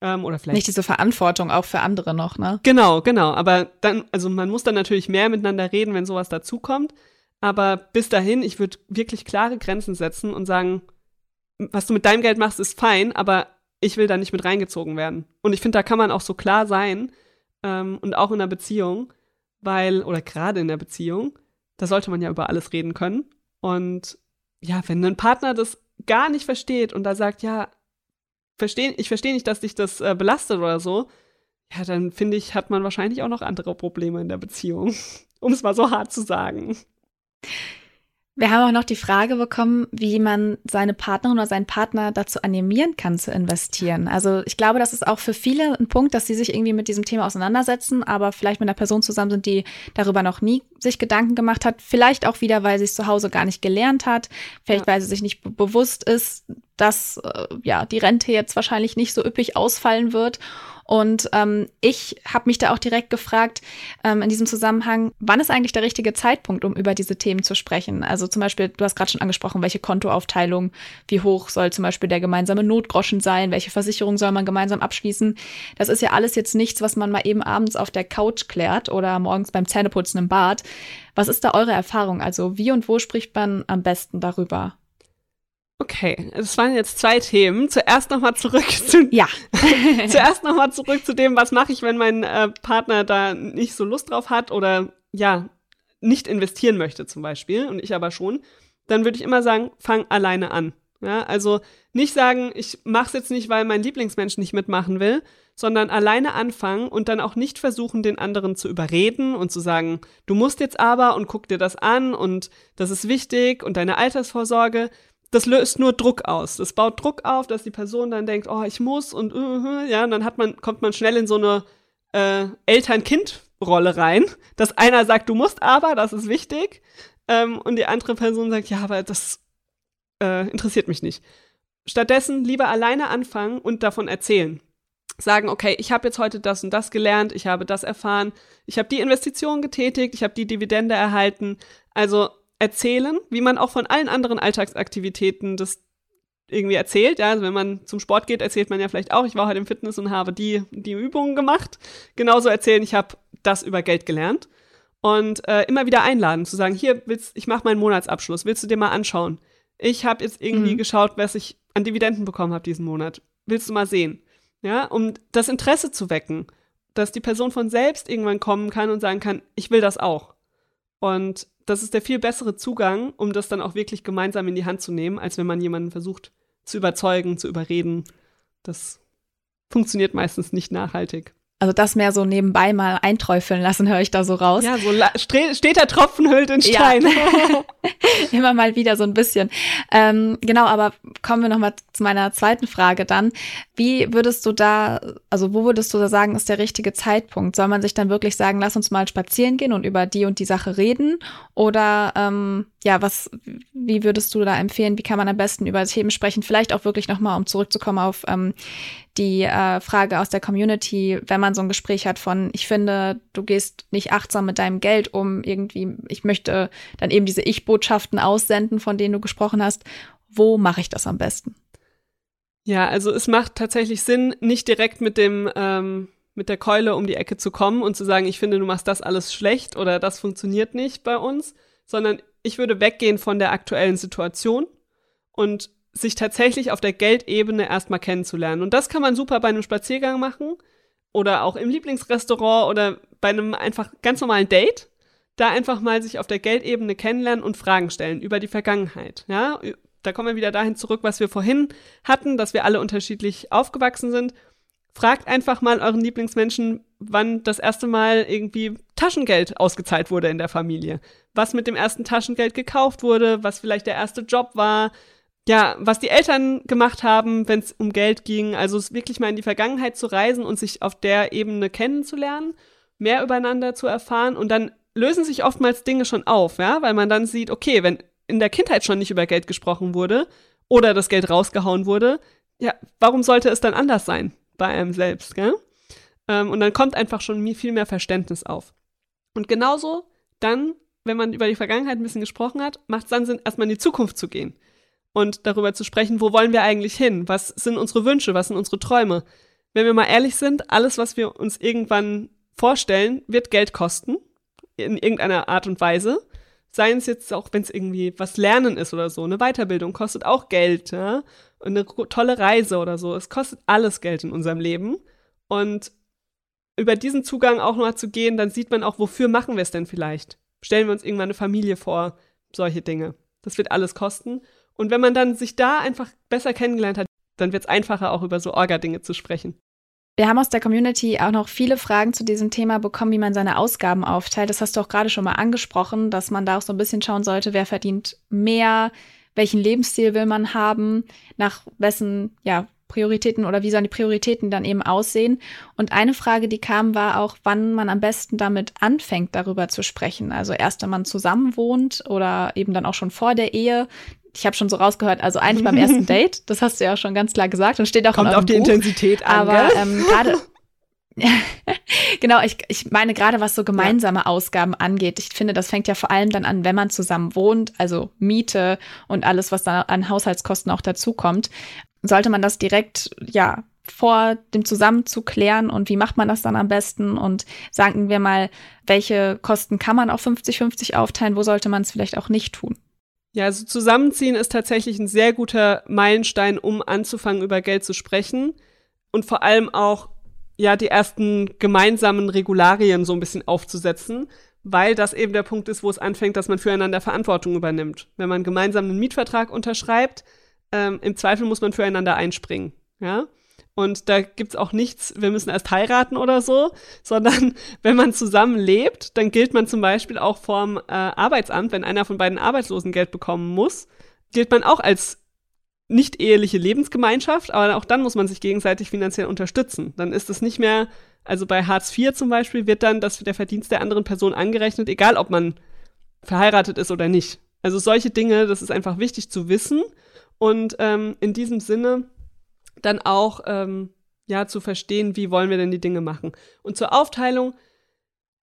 Ähm, oder vielleicht. Nicht diese Verantwortung auch für andere noch, ne? Genau, genau. Aber dann, also man muss dann natürlich mehr miteinander reden, wenn sowas dazukommt. Aber bis dahin, ich würde wirklich klare Grenzen setzen und sagen, was du mit deinem Geld machst, ist fein, aber ich will da nicht mit reingezogen werden. Und ich finde, da kann man auch so klar sein ähm, und auch in einer Beziehung, weil, oder gerade in der Beziehung, da sollte man ja über alles reden können. Und ja, wenn ein Partner das gar nicht versteht und da sagt, ja, versteh, ich verstehe nicht, dass dich das äh, belastet oder so, ja, dann finde ich, hat man wahrscheinlich auch noch andere Probleme in der Beziehung, <laughs> um es mal so hart zu sagen. Wir haben auch noch die Frage bekommen, wie man seine Partnerin oder seinen Partner dazu animieren kann, zu investieren. Also ich glaube, das ist auch für viele ein Punkt, dass sie sich irgendwie mit diesem Thema auseinandersetzen, aber vielleicht mit einer Person zusammen sind, die darüber noch nie sich Gedanken gemacht hat. Vielleicht auch wieder, weil sie es zu Hause gar nicht gelernt hat. Vielleicht, ja. weil sie sich nicht bewusst ist, dass äh, ja die Rente jetzt wahrscheinlich nicht so üppig ausfallen wird und ähm, ich habe mich da auch direkt gefragt, ähm, in diesem Zusammenhang, wann ist eigentlich der richtige Zeitpunkt, um über diese Themen zu sprechen? Also zum Beispiel, du hast gerade schon angesprochen, welche Kontoaufteilung, wie hoch soll zum Beispiel der gemeinsame Notgroschen sein, welche Versicherung soll man gemeinsam abschließen? Das ist ja alles jetzt nichts, was man mal eben abends auf der Couch klärt oder morgens beim Zähneputzen im Bad. Was ist da eure Erfahrung? Also wie und wo spricht man am besten darüber? Okay, es waren jetzt zwei Themen. Zuerst nochmal zurück <laughs> zu ja. <laughs> zuerst noch mal <laughs> zurück zu dem, was mache ich, wenn mein äh, Partner da nicht so Lust drauf hat oder ja nicht investieren möchte zum Beispiel und ich aber schon. Dann würde ich immer sagen, fang alleine an. Ja, also nicht sagen, ich mache es jetzt nicht, weil mein Lieblingsmensch nicht mitmachen will, sondern alleine anfangen und dann auch nicht versuchen, den anderen zu überreden und zu sagen, du musst jetzt aber und guck dir das an und das ist wichtig und deine Altersvorsorge, das löst nur Druck aus. Das baut Druck auf, dass die Person dann denkt, oh, ich muss und uh, ja, und dann hat man, kommt man schnell in so eine äh, Eltern-Kind-Rolle rein, dass einer sagt, du musst aber, das ist wichtig, ähm, und die andere Person sagt, ja, aber das äh, interessiert mich nicht. Stattdessen lieber alleine anfangen und davon erzählen. Sagen, okay, ich habe jetzt heute das und das gelernt, ich habe das erfahren, ich habe die Investition getätigt, ich habe die Dividende erhalten. Also erzählen, wie man auch von allen anderen Alltagsaktivitäten das irgendwie erzählt. Ja, also wenn man zum Sport geht, erzählt man ja vielleicht auch, ich war heute im Fitness und habe die, die Übungen gemacht. Genauso erzählen, ich habe das über Geld gelernt. Und äh, immer wieder einladen, zu sagen, hier, willst, ich mache meinen Monatsabschluss, willst du dir mal anschauen? Ich habe jetzt irgendwie mhm. geschaut, was ich an Dividenden bekommen habe diesen Monat. Willst du mal sehen? Ja, um das Interesse zu wecken, dass die Person von selbst irgendwann kommen kann und sagen kann, ich will das auch. Und das ist der viel bessere Zugang, um das dann auch wirklich gemeinsam in die Hand zu nehmen, als wenn man jemanden versucht zu überzeugen, zu überreden. Das funktioniert meistens nicht nachhaltig. Also das mehr so nebenbei mal einträufeln lassen, höre ich da so raus. Ja, so steht der Tropfen hüllt in Stein. Ja. <laughs> Immer mal wieder so ein bisschen. Ähm, genau, aber kommen wir nochmal zu meiner zweiten Frage dann. Wie würdest du da, also wo würdest du da sagen, ist der richtige Zeitpunkt? Soll man sich dann wirklich sagen, lass uns mal spazieren gehen und über die und die Sache reden? Oder ähm, ja, was, wie würdest du da empfehlen? Wie kann man am besten über Themen sprechen? Vielleicht auch wirklich nochmal, um zurückzukommen auf ähm, die äh, Frage aus der Community, wenn man so ein Gespräch hat von, ich finde, du gehst nicht achtsam mit deinem Geld um, irgendwie, ich möchte dann eben diese Ich-Botschaften aussenden, von denen du gesprochen hast. Wo mache ich das am besten? Ja, also es macht tatsächlich Sinn, nicht direkt mit dem ähm, mit der Keule um die Ecke zu kommen und zu sagen, ich finde, du machst das alles schlecht oder das funktioniert nicht bei uns, sondern ich würde weggehen von der aktuellen Situation und sich tatsächlich auf der Geldebene erstmal kennenzulernen. Und das kann man super bei einem Spaziergang machen oder auch im Lieblingsrestaurant oder bei einem einfach ganz normalen Date. Da einfach mal sich auf der Geldebene kennenlernen und Fragen stellen über die Vergangenheit. Ja, da kommen wir wieder dahin zurück, was wir vorhin hatten, dass wir alle unterschiedlich aufgewachsen sind. Fragt einfach mal euren Lieblingsmenschen, wann das erste Mal irgendwie Taschengeld ausgezahlt wurde in der Familie. Was mit dem ersten Taschengeld gekauft wurde, was vielleicht der erste Job war, ja, was die Eltern gemacht haben, wenn es um Geld ging. Also es wirklich mal in die Vergangenheit zu reisen und sich auf der Ebene kennenzulernen, mehr übereinander zu erfahren und dann lösen sich oftmals Dinge schon auf, ja, weil man dann sieht, okay, wenn in der Kindheit schon nicht über Geld gesprochen wurde oder das Geld rausgehauen wurde, ja, warum sollte es dann anders sein bei einem selbst, gell? Ähm, und dann kommt einfach schon viel mehr Verständnis auf. Und genauso dann, wenn man über die Vergangenheit ein bisschen gesprochen hat, macht es dann Sinn, erstmal in die Zukunft zu gehen und darüber zu sprechen, wo wollen wir eigentlich hin? Was sind unsere Wünsche? Was sind unsere Träume? Wenn wir mal ehrlich sind, alles, was wir uns irgendwann vorstellen, wird Geld kosten, in irgendeiner Art und Weise. Seien es jetzt auch, wenn es irgendwie was Lernen ist oder so, eine Weiterbildung kostet auch Geld, ja. Und eine tolle Reise oder so. Es kostet alles Geld in unserem Leben. Und über diesen Zugang auch noch zu gehen, dann sieht man auch, wofür machen wir es denn vielleicht? Stellen wir uns irgendwann eine Familie vor, solche Dinge. Das wird alles kosten. Und wenn man dann sich da einfach besser kennengelernt hat, dann wird es einfacher, auch über so Orga-Dinge zu sprechen. Wir haben aus der Community auch noch viele Fragen zu diesem Thema bekommen, wie man seine Ausgaben aufteilt. Das hast du auch gerade schon mal angesprochen, dass man da auch so ein bisschen schauen sollte, wer verdient mehr, welchen Lebensstil will man haben, nach wessen ja, Prioritäten oder wie sollen die Prioritäten dann eben aussehen. Und eine Frage, die kam, war auch, wann man am besten damit anfängt, darüber zu sprechen. Also erst, wenn man zusammen wohnt oder eben dann auch schon vor der Ehe ich habe schon so rausgehört, also eigentlich beim ersten <laughs> Date, das hast du ja auch schon ganz klar gesagt und steht auch Kommt auf die Buch, Intensität an. Aber ähm, gerade <laughs> <laughs> genau, ich, ich meine gerade, was so gemeinsame ja. Ausgaben angeht. Ich finde, das fängt ja vor allem dann an, wenn man zusammen wohnt, also Miete und alles, was da an Haushaltskosten auch dazukommt. Sollte man das direkt, ja, vor dem Zusammenzug klären und wie macht man das dann am besten und sagen wir mal, welche Kosten kann man auf 50-50 aufteilen, wo sollte man es vielleicht auch nicht tun? Ja, also zusammenziehen ist tatsächlich ein sehr guter Meilenstein, um anzufangen, über Geld zu sprechen und vor allem auch ja die ersten gemeinsamen Regularien so ein bisschen aufzusetzen, weil das eben der Punkt ist, wo es anfängt, dass man füreinander Verantwortung übernimmt. Wenn man gemeinsam einen Mietvertrag unterschreibt, ähm, im Zweifel muss man füreinander einspringen. Ja, und da gibt's auch nichts, wir müssen erst heiraten oder so, <laughs> sondern wenn man zusammen lebt, dann gilt man zum Beispiel auch vorm äh, Arbeitsamt, wenn einer von beiden Arbeitslosengeld bekommen muss, gilt man auch als nicht eheliche Lebensgemeinschaft, aber auch dann muss man sich gegenseitig finanziell unterstützen. Dann ist es nicht mehr, also bei Hartz IV zum Beispiel wird dann das, der Verdienst der anderen Person angerechnet, egal ob man verheiratet ist oder nicht. Also solche Dinge, das ist einfach wichtig zu wissen. Und ähm, in diesem Sinne dann auch ähm, ja zu verstehen, wie wollen wir denn die Dinge machen. Und zur Aufteilung,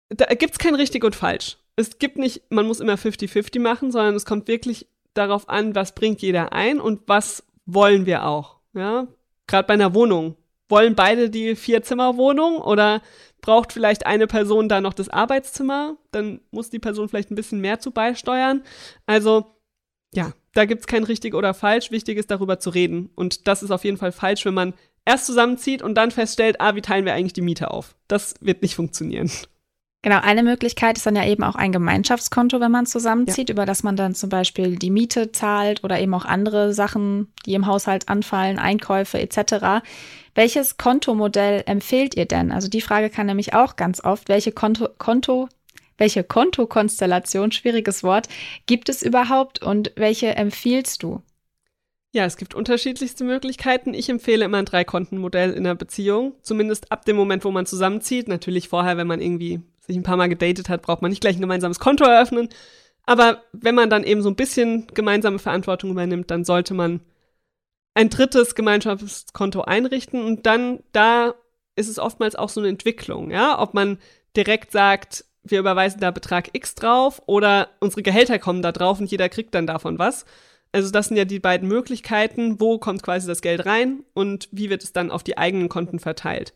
da gibt es kein richtig und falsch. Es gibt nicht, man muss immer 50-50 machen, sondern es kommt wirklich darauf an, was bringt jeder ein und was wollen wir auch. Ja, gerade bei einer Wohnung. Wollen beide die Vier-Zimmer-Wohnung oder braucht vielleicht eine Person da noch das Arbeitszimmer? Dann muss die Person vielleicht ein bisschen mehr zu beisteuern. Also, ja, da gibt es kein richtig oder falsch. Wichtig ist, darüber zu reden. Und das ist auf jeden Fall falsch, wenn man erst zusammenzieht und dann feststellt, ah, wie teilen wir eigentlich die Miete auf? Das wird nicht funktionieren. Genau, eine Möglichkeit ist dann ja eben auch ein Gemeinschaftskonto, wenn man zusammenzieht, ja. über das man dann zum Beispiel die Miete zahlt oder eben auch andere Sachen, die im Haushalt anfallen, Einkäufe etc. Welches Kontomodell empfehlt ihr denn? Also die Frage kann nämlich auch ganz oft, welche Konto, Konto welche Kontokonstellation, schwieriges Wort, gibt es überhaupt und welche empfiehlst du? Ja, es gibt unterschiedlichste Möglichkeiten. Ich empfehle immer ein Dreikontenmodell in einer Beziehung. Zumindest ab dem Moment, wo man zusammenzieht. Natürlich vorher, wenn man irgendwie sich ein paar Mal gedatet hat, braucht man nicht gleich ein gemeinsames Konto eröffnen. Aber wenn man dann eben so ein bisschen gemeinsame Verantwortung übernimmt, dann sollte man ein drittes Gemeinschaftskonto einrichten. Und dann, da ist es oftmals auch so eine Entwicklung, ja, ob man direkt sagt, wir überweisen da Betrag X drauf oder unsere Gehälter kommen da drauf und jeder kriegt dann davon was. Also das sind ja die beiden Möglichkeiten, wo kommt quasi das Geld rein und wie wird es dann auf die eigenen Konten verteilt.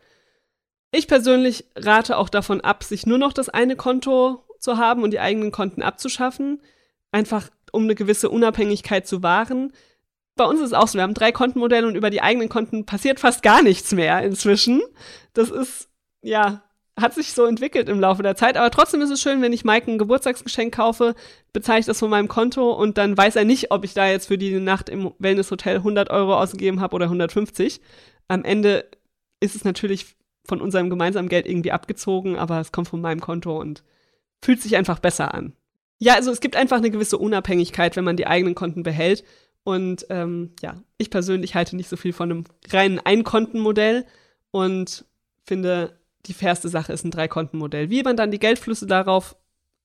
Ich persönlich rate auch davon ab, sich nur noch das eine Konto zu haben und die eigenen Konten abzuschaffen, einfach um eine gewisse Unabhängigkeit zu wahren. Bei uns ist es auch so, wir haben drei Kontenmodelle und über die eigenen Konten passiert fast gar nichts mehr inzwischen. Das ist, ja, hat sich so entwickelt im Laufe der Zeit. Aber trotzdem ist es schön, wenn ich Mike ein Geburtstagsgeschenk kaufe, bezahle ich das von meinem Konto und dann weiß er nicht, ob ich da jetzt für die Nacht im Wellnesshotel 100 Euro ausgegeben habe oder 150. Am Ende ist es natürlich von unserem gemeinsamen Geld irgendwie abgezogen, aber es kommt von meinem Konto und fühlt sich einfach besser an. Ja, also es gibt einfach eine gewisse Unabhängigkeit, wenn man die eigenen Konten behält. Und ähm, ja, ich persönlich halte nicht so viel von einem reinen Einkontenmodell und finde, die fairste Sache ist ein Dreikontenmodell. Wie man dann die Geldflüsse darauf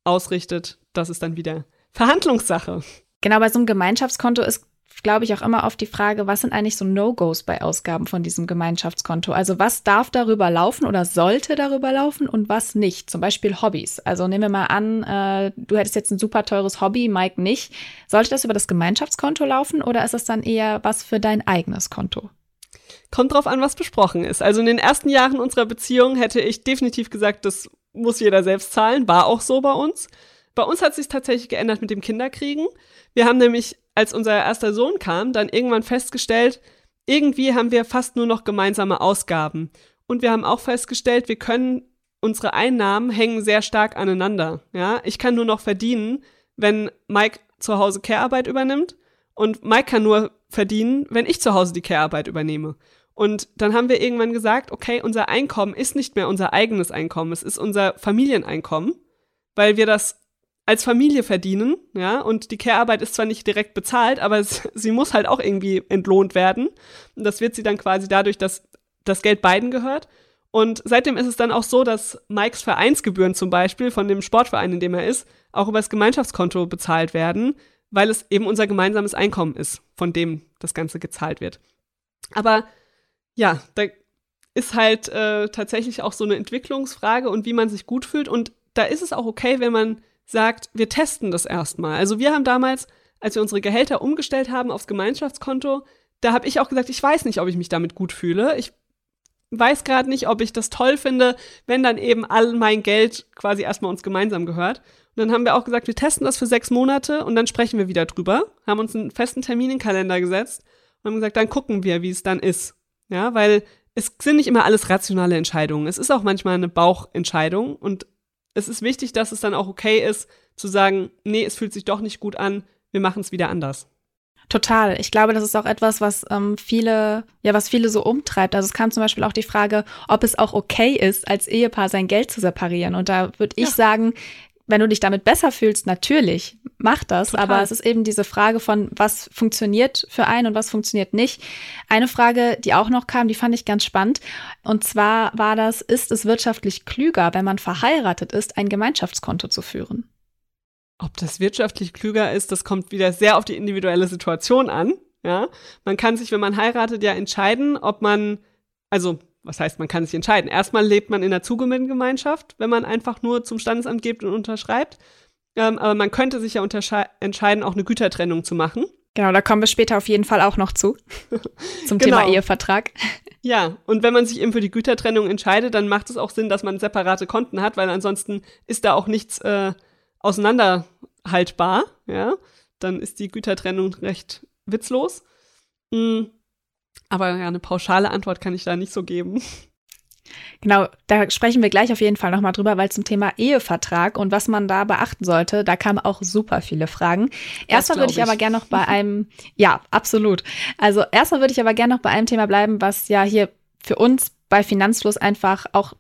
ausrichtet, das ist dann wieder Verhandlungssache. Genau, bei so einem Gemeinschaftskonto ist glaube ich, auch immer auf die Frage, was sind eigentlich so No-Gos bei Ausgaben von diesem Gemeinschaftskonto? Also was darf darüber laufen oder sollte darüber laufen und was nicht? Zum Beispiel Hobbys. Also nehmen wir mal an, äh, du hättest jetzt ein super teures Hobby, Mike nicht. Sollte das über das Gemeinschaftskonto laufen oder ist es dann eher was für dein eigenes Konto? Kommt drauf an, was besprochen ist. Also in den ersten Jahren unserer Beziehung hätte ich definitiv gesagt, das muss jeder selbst zahlen. War auch so bei uns. Bei uns hat sich tatsächlich geändert mit dem Kinderkriegen. Wir haben nämlich, als unser erster Sohn kam, dann irgendwann festgestellt, irgendwie haben wir fast nur noch gemeinsame Ausgaben. Und wir haben auch festgestellt, wir können, unsere Einnahmen hängen sehr stark aneinander. Ja, ich kann nur noch verdienen, wenn Mike zu Hause Care-Arbeit übernimmt. Und Mike kann nur verdienen, wenn ich zu Hause die Care-Arbeit übernehme. Und dann haben wir irgendwann gesagt, okay, unser Einkommen ist nicht mehr unser eigenes Einkommen, es ist unser Familieneinkommen, weil wir das als Familie verdienen, ja, und die Care-Arbeit ist zwar nicht direkt bezahlt, aber es, <laughs> sie muss halt auch irgendwie entlohnt werden. Und das wird sie dann quasi dadurch, dass das Geld beiden gehört. Und seitdem ist es dann auch so, dass Mikes Vereinsgebühren zum Beispiel von dem Sportverein, in dem er ist, auch über das Gemeinschaftskonto bezahlt werden, weil es eben unser gemeinsames Einkommen ist, von dem das Ganze gezahlt wird. Aber ja, da ist halt äh, tatsächlich auch so eine Entwicklungsfrage und wie man sich gut fühlt. Und da ist es auch okay, wenn man sagt, wir testen das erstmal. Also wir haben damals, als wir unsere Gehälter umgestellt haben aufs Gemeinschaftskonto, da habe ich auch gesagt, ich weiß nicht, ob ich mich damit gut fühle. Ich weiß gerade nicht, ob ich das toll finde, wenn dann eben all mein Geld quasi erstmal uns gemeinsam gehört. Und dann haben wir auch gesagt, wir testen das für sechs Monate und dann sprechen wir wieder drüber, haben uns einen festen Termin in den Kalender gesetzt und haben gesagt, dann gucken wir, wie es dann ist. Ja, weil es sind nicht immer alles rationale Entscheidungen. Es ist auch manchmal eine Bauchentscheidung und es ist wichtig, dass es dann auch okay ist, zu sagen, nee, es fühlt sich doch nicht gut an, wir machen es wieder anders. Total. Ich glaube, das ist auch etwas, was ähm, viele, ja, was viele so umtreibt. Also es kam zum Beispiel auch die Frage, ob es auch okay ist, als Ehepaar sein Geld zu separieren. Und da würde ich ja. sagen, wenn du dich damit besser fühlst, natürlich, mach das. Total. Aber es ist eben diese Frage von, was funktioniert für einen und was funktioniert nicht. Eine Frage, die auch noch kam, die fand ich ganz spannend. Und zwar war das, ist es wirtschaftlich klüger, wenn man verheiratet ist, ein Gemeinschaftskonto zu führen? Ob das wirtschaftlich klüger ist, das kommt wieder sehr auf die individuelle Situation an. Ja, man kann sich, wenn man heiratet, ja entscheiden, ob man, also was heißt, man kann sich entscheiden. Erstmal lebt man in einer Zugewinngemeinschaft, wenn man einfach nur zum Standesamt geht und unterschreibt. Ähm, aber man könnte sich ja entscheiden, auch eine Gütertrennung zu machen. Genau, da kommen wir später auf jeden Fall auch noch zu. <laughs> Zum genau. Thema Ehevertrag. Ja, und wenn man sich eben für die Gütertrennung entscheidet, dann macht es auch Sinn, dass man separate Konten hat, weil ansonsten ist da auch nichts äh, auseinanderhaltbar. Ja, dann ist die Gütertrennung recht witzlos. Mhm. Aber ja, eine pauschale Antwort kann ich da nicht so geben. Genau, da sprechen wir gleich auf jeden Fall nochmal drüber, weil zum Thema Ehevertrag und was man da beachten sollte, da kamen auch super viele Fragen. Erstmal würde ich, ich aber gerne noch bei <laughs> einem, ja, absolut. Also erstmal würde ich aber gerne noch bei einem Thema bleiben, was ja hier für uns bei Finanzfluss einfach auch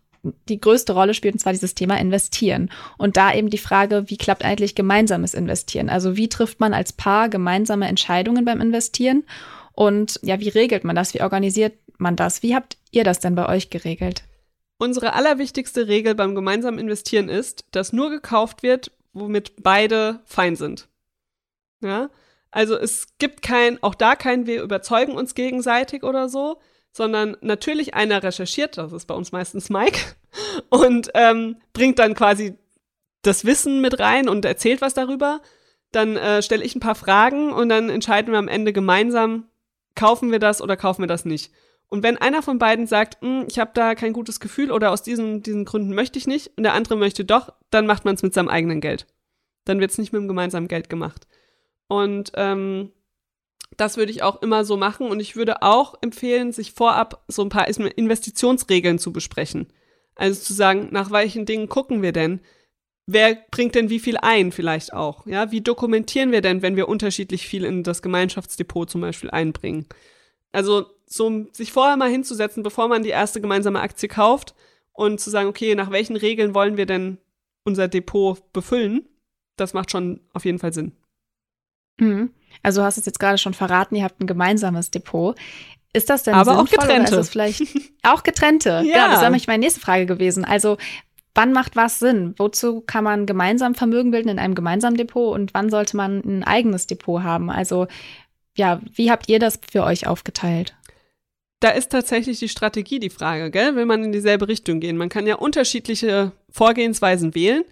die größte Rolle spielt, und zwar dieses Thema Investieren. Und da eben die Frage, wie klappt eigentlich gemeinsames Investieren? Also wie trifft man als Paar gemeinsame Entscheidungen beim Investieren? Und ja, wie regelt man das? Wie organisiert man das? Wie habt ihr das denn bei euch geregelt? Unsere allerwichtigste Regel beim gemeinsamen Investieren ist, dass nur gekauft wird, womit beide fein sind. Ja? Also es gibt kein, auch da kein, wir überzeugen uns gegenseitig oder so, sondern natürlich einer recherchiert, das ist bei uns meistens Mike, <laughs> und ähm, bringt dann quasi das Wissen mit rein und erzählt was darüber. Dann äh, stelle ich ein paar Fragen und dann entscheiden wir am Ende gemeinsam, kaufen wir das oder kaufen wir das nicht. Und wenn einer von beiden sagt, hm, ich habe da kein gutes Gefühl oder aus diesen, diesen Gründen möchte ich nicht und der andere möchte doch, dann macht man es mit seinem eigenen Geld. Dann wird es nicht mit dem gemeinsamen Geld gemacht. Und ähm, das würde ich auch immer so machen und ich würde auch empfehlen, sich vorab so ein paar Investitionsregeln zu besprechen. Also zu sagen, nach welchen Dingen gucken wir denn? Wer bringt denn wie viel ein vielleicht auch? Ja, wie dokumentieren wir denn, wenn wir unterschiedlich viel in das Gemeinschaftsdepot zum Beispiel einbringen? Also so sich vorher mal hinzusetzen, bevor man die erste gemeinsame Aktie kauft und zu sagen, okay, nach welchen Regeln wollen wir denn unser Depot befüllen, das macht schon auf jeden Fall Sinn. Mhm. Also du hast es jetzt gerade schon verraten, ihr habt ein gemeinsames Depot. Ist das denn Aber sinnvoll, auch getrennte. Oder ist es vielleicht auch getrennte? <laughs> ja. ja, das wäre nämlich meine nächste Frage gewesen. Also wann macht was Sinn? Wozu kann man gemeinsam Vermögen bilden in einem gemeinsamen Depot und wann sollte man ein eigenes Depot haben? Also ja, wie habt ihr das für euch aufgeteilt? Da ist tatsächlich die Strategie die Frage, gell? Will man in dieselbe Richtung gehen? Man kann ja unterschiedliche Vorgehensweisen wählen.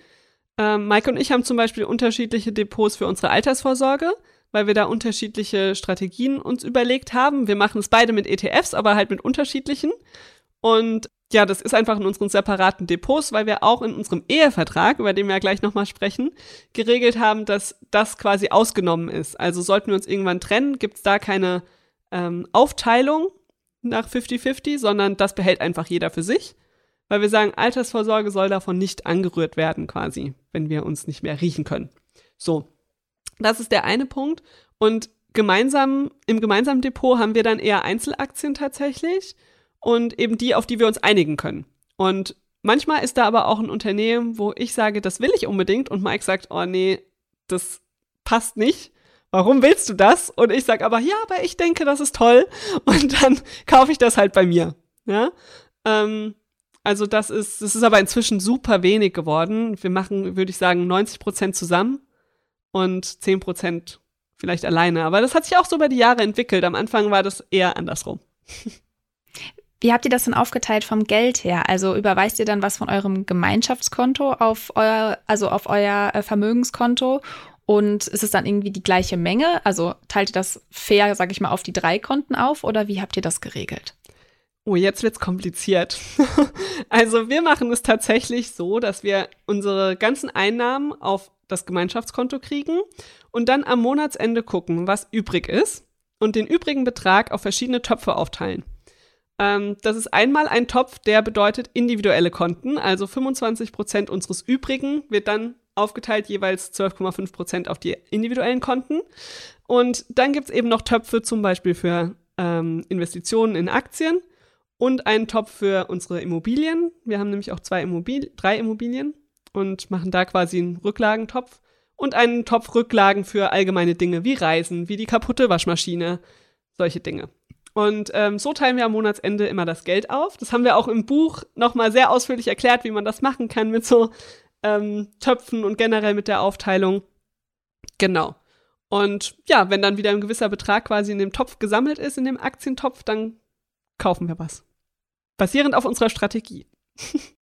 Ähm, Mike und ich haben zum Beispiel unterschiedliche Depots für unsere Altersvorsorge, weil wir da unterschiedliche Strategien uns überlegt haben. Wir machen es beide mit ETFs, aber halt mit unterschiedlichen. Und ja, das ist einfach in unseren separaten Depots, weil wir auch in unserem Ehevertrag, über den wir ja gleich nochmal sprechen, geregelt haben, dass das quasi ausgenommen ist. Also sollten wir uns irgendwann trennen, gibt es da keine ähm, Aufteilung nach 50-50, sondern das behält einfach jeder für sich, weil wir sagen, Altersvorsorge soll davon nicht angerührt werden quasi, wenn wir uns nicht mehr riechen können. So, das ist der eine Punkt. Und gemeinsam, im gemeinsamen Depot haben wir dann eher Einzelaktien tatsächlich und eben die, auf die wir uns einigen können. Und manchmal ist da aber auch ein Unternehmen, wo ich sage, das will ich unbedingt und Mike sagt, oh nee, das passt nicht. Warum willst du das? Und ich sage aber, ja, aber ich denke, das ist toll. <laughs> Und dann kaufe ich das halt bei mir. Ja. Ähm, also das ist, das ist aber inzwischen super wenig geworden. Wir machen, würde ich sagen, 90 Prozent zusammen und 10 Prozent vielleicht alleine. Aber das hat sich auch so über die Jahre entwickelt. Am Anfang war das eher andersrum. <laughs> Wie habt ihr das denn aufgeteilt vom Geld her? Also überweist ihr dann was von eurem Gemeinschaftskonto auf euer, also auf euer äh, Vermögenskonto? Und ist es dann irgendwie die gleiche Menge? Also teilt ihr das fair, sag ich mal, auf die drei Konten auf oder wie habt ihr das geregelt? Oh, jetzt wird's kompliziert. <laughs> also wir machen es tatsächlich so, dass wir unsere ganzen Einnahmen auf das Gemeinschaftskonto kriegen und dann am Monatsende gucken, was übrig ist und den übrigen Betrag auf verschiedene Töpfe aufteilen. Ähm, das ist einmal ein Topf, der bedeutet individuelle Konten, also 25 Prozent unseres Übrigen wird dann aufgeteilt, jeweils 12,5 Prozent auf die individuellen Konten. Und dann gibt's eben noch Töpfe zum Beispiel für ähm, Investitionen in Aktien und einen Topf für unsere Immobilien. Wir haben nämlich auch zwei Immobil drei Immobilien und machen da quasi einen Rücklagentopf und einen Topf Rücklagen für allgemeine Dinge wie Reisen, wie die kaputte Waschmaschine, solche Dinge. Und ähm, so teilen wir am Monatsende immer das Geld auf. Das haben wir auch im Buch nochmal sehr ausführlich erklärt, wie man das machen kann mit so ähm, Töpfen und generell mit der Aufteilung. Genau. Und ja, wenn dann wieder ein gewisser Betrag quasi in dem Topf gesammelt ist, in dem Aktientopf, dann kaufen wir was. Basierend auf unserer Strategie. <laughs>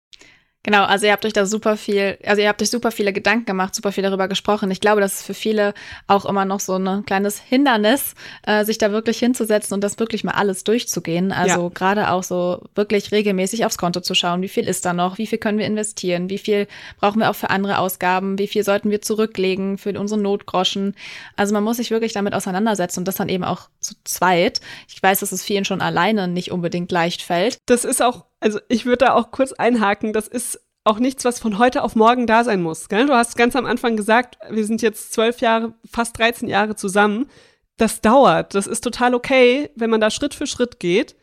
Genau, also ihr habt euch da super viel, also ihr habt euch super viele Gedanken gemacht, super viel darüber gesprochen. Ich glaube, das ist für viele auch immer noch so ein kleines Hindernis, äh, sich da wirklich hinzusetzen und das wirklich mal alles durchzugehen. Also ja. gerade auch so wirklich regelmäßig aufs Konto zu schauen, wie viel ist da noch, wie viel können wir investieren, wie viel brauchen wir auch für andere Ausgaben, wie viel sollten wir zurücklegen für unsere Notgroschen. Also man muss sich wirklich damit auseinandersetzen und das dann eben auch zu zweit. Ich weiß, dass es vielen schon alleine nicht unbedingt leicht fällt. Das ist auch also ich würde da auch kurz einhaken, das ist auch nichts, was von heute auf morgen da sein muss. Gell? Du hast ganz am Anfang gesagt, wir sind jetzt zwölf Jahre, fast 13 Jahre zusammen. Das dauert. Das ist total okay, wenn man da Schritt für Schritt geht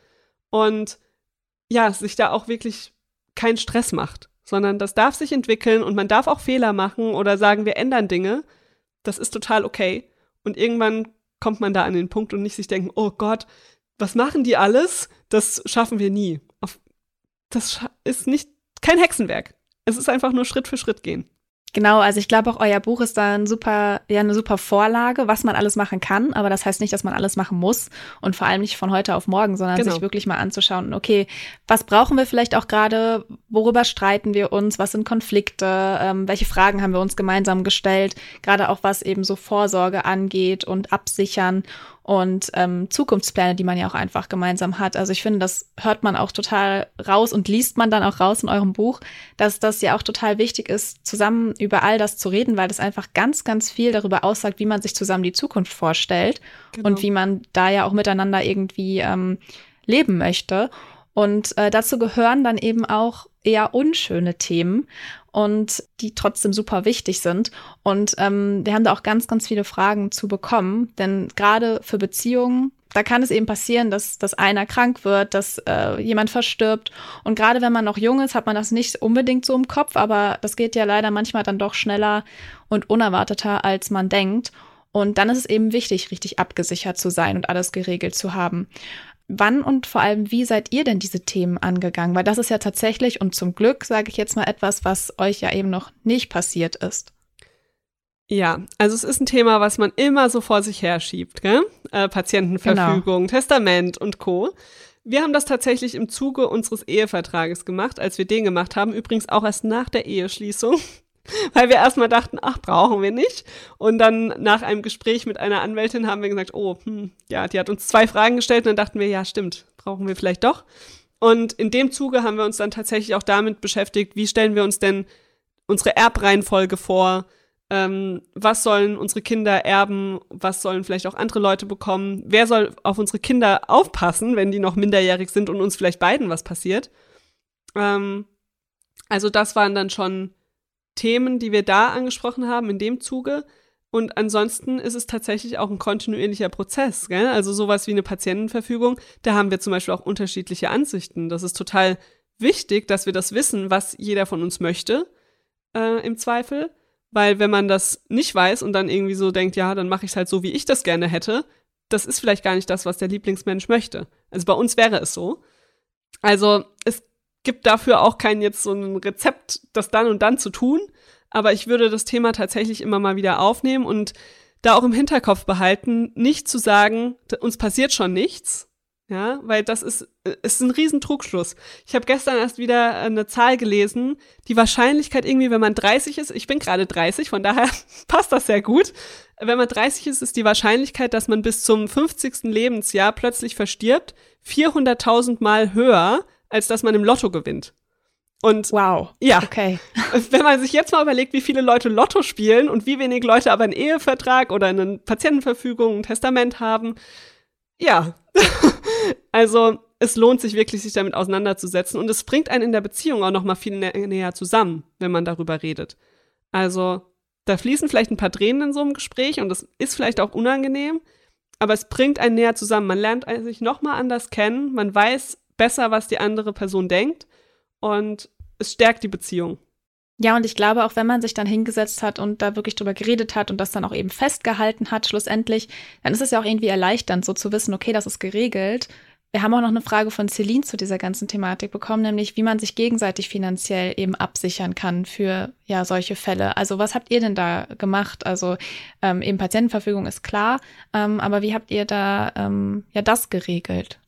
und ja, sich da auch wirklich keinen Stress macht, sondern das darf sich entwickeln und man darf auch Fehler machen oder sagen, wir ändern Dinge. Das ist total okay. Und irgendwann kommt man da an den Punkt und nicht sich denken, oh Gott, was machen die alles? Das schaffen wir nie. Das ist nicht kein Hexenwerk. Es ist einfach nur Schritt für Schritt gehen. Genau, also ich glaube auch euer Buch ist da ein super, ja, eine super Vorlage, was man alles machen kann, aber das heißt nicht, dass man alles machen muss und vor allem nicht von heute auf morgen, sondern genau. sich wirklich mal anzuschauen, okay, was brauchen wir vielleicht auch gerade, worüber streiten wir uns, was sind Konflikte, ähm, welche Fragen haben wir uns gemeinsam gestellt, gerade auch was eben so Vorsorge angeht und Absichern und ähm, Zukunftspläne, die man ja auch einfach gemeinsam hat. Also ich finde, das hört man auch total raus und liest man dann auch raus in eurem Buch, dass das ja auch total wichtig ist, zusammen über all das zu reden, weil das einfach ganz, ganz viel darüber aussagt, wie man sich zusammen die Zukunft vorstellt genau. und wie man da ja auch miteinander irgendwie ähm, leben möchte. Und äh, dazu gehören dann eben auch eher unschöne Themen und die trotzdem super wichtig sind. Und ähm, wir haben da auch ganz, ganz viele Fragen zu bekommen, denn gerade für Beziehungen da kann es eben passieren, dass, dass einer krank wird, dass äh, jemand verstirbt. Und gerade wenn man noch jung ist, hat man das nicht unbedingt so im Kopf, aber das geht ja leider manchmal dann doch schneller und unerwarteter, als man denkt. Und dann ist es eben wichtig, richtig abgesichert zu sein und alles geregelt zu haben. Wann und vor allem, wie seid ihr denn diese Themen angegangen? Weil das ist ja tatsächlich und zum Glück, sage ich jetzt mal, etwas, was euch ja eben noch nicht passiert ist. Ja, also es ist ein Thema, was man immer so vor sich her schiebt, gell? Äh, Patientenverfügung, genau. Testament und Co. Wir haben das tatsächlich im Zuge unseres Ehevertrages gemacht, als wir den gemacht haben, übrigens auch erst nach der Eheschließung, <laughs> weil wir erstmal dachten, ach, brauchen wir nicht. Und dann nach einem Gespräch mit einer Anwältin haben wir gesagt, oh, hm, ja, die hat uns zwei Fragen gestellt und dann dachten wir, ja, stimmt, brauchen wir vielleicht doch. Und in dem Zuge haben wir uns dann tatsächlich auch damit beschäftigt, wie stellen wir uns denn unsere Erbreihenfolge vor, ähm, was sollen unsere Kinder erben, was sollen vielleicht auch andere Leute bekommen, wer soll auf unsere Kinder aufpassen, wenn die noch minderjährig sind und uns vielleicht beiden was passiert. Ähm, also das waren dann schon Themen, die wir da angesprochen haben in dem Zuge. Und ansonsten ist es tatsächlich auch ein kontinuierlicher Prozess. Gell? Also sowas wie eine Patientenverfügung, da haben wir zum Beispiel auch unterschiedliche Ansichten. Das ist total wichtig, dass wir das wissen, was jeder von uns möchte äh, im Zweifel. Weil wenn man das nicht weiß und dann irgendwie so denkt, ja, dann mache ich es halt so, wie ich das gerne hätte, das ist vielleicht gar nicht das, was der Lieblingsmensch möchte. Also bei uns wäre es so. Also es gibt dafür auch kein jetzt so ein Rezept, das dann und dann zu tun. Aber ich würde das Thema tatsächlich immer mal wieder aufnehmen und da auch im Hinterkopf behalten, nicht zu sagen, uns passiert schon nichts, ja, weil das ist, äh, ist ein Riesentrugschluss. Ich habe gestern erst wieder eine Zahl gelesen, die Wahrscheinlichkeit irgendwie, wenn man 30 ist, ich bin gerade 30, von daher <laughs> passt das sehr gut. Wenn man 30 ist, ist die Wahrscheinlichkeit, dass man bis zum 50. Lebensjahr plötzlich verstirbt, 400.000 Mal höher, als dass man im Lotto gewinnt. Und wow. Ja. Okay. <laughs> Wenn man sich jetzt mal überlegt, wie viele Leute Lotto spielen und wie wenig Leute aber einen Ehevertrag oder eine Patientenverfügung, ein Testament haben, ja. <laughs> also es lohnt sich wirklich, sich damit auseinanderzusetzen und es bringt einen in der Beziehung auch noch mal viel nä näher zusammen, wenn man darüber redet. Also da fließen vielleicht ein paar Tränen in so einem Gespräch und das ist vielleicht auch unangenehm, aber es bringt einen näher zusammen. Man lernt sich noch mal anders kennen, man weiß besser, was die andere Person denkt und es stärkt die Beziehung. Ja, und ich glaube, auch wenn man sich dann hingesetzt hat und da wirklich drüber geredet hat und das dann auch eben festgehalten hat, schlussendlich, dann ist es ja auch irgendwie erleichternd, so zu wissen, okay, das ist geregelt. Wir haben auch noch eine Frage von Celine zu dieser ganzen Thematik bekommen, nämlich wie man sich gegenseitig finanziell eben absichern kann für ja solche Fälle. Also was habt ihr denn da gemacht? Also ähm, eben Patientenverfügung ist klar, ähm, aber wie habt ihr da ähm, ja das geregelt?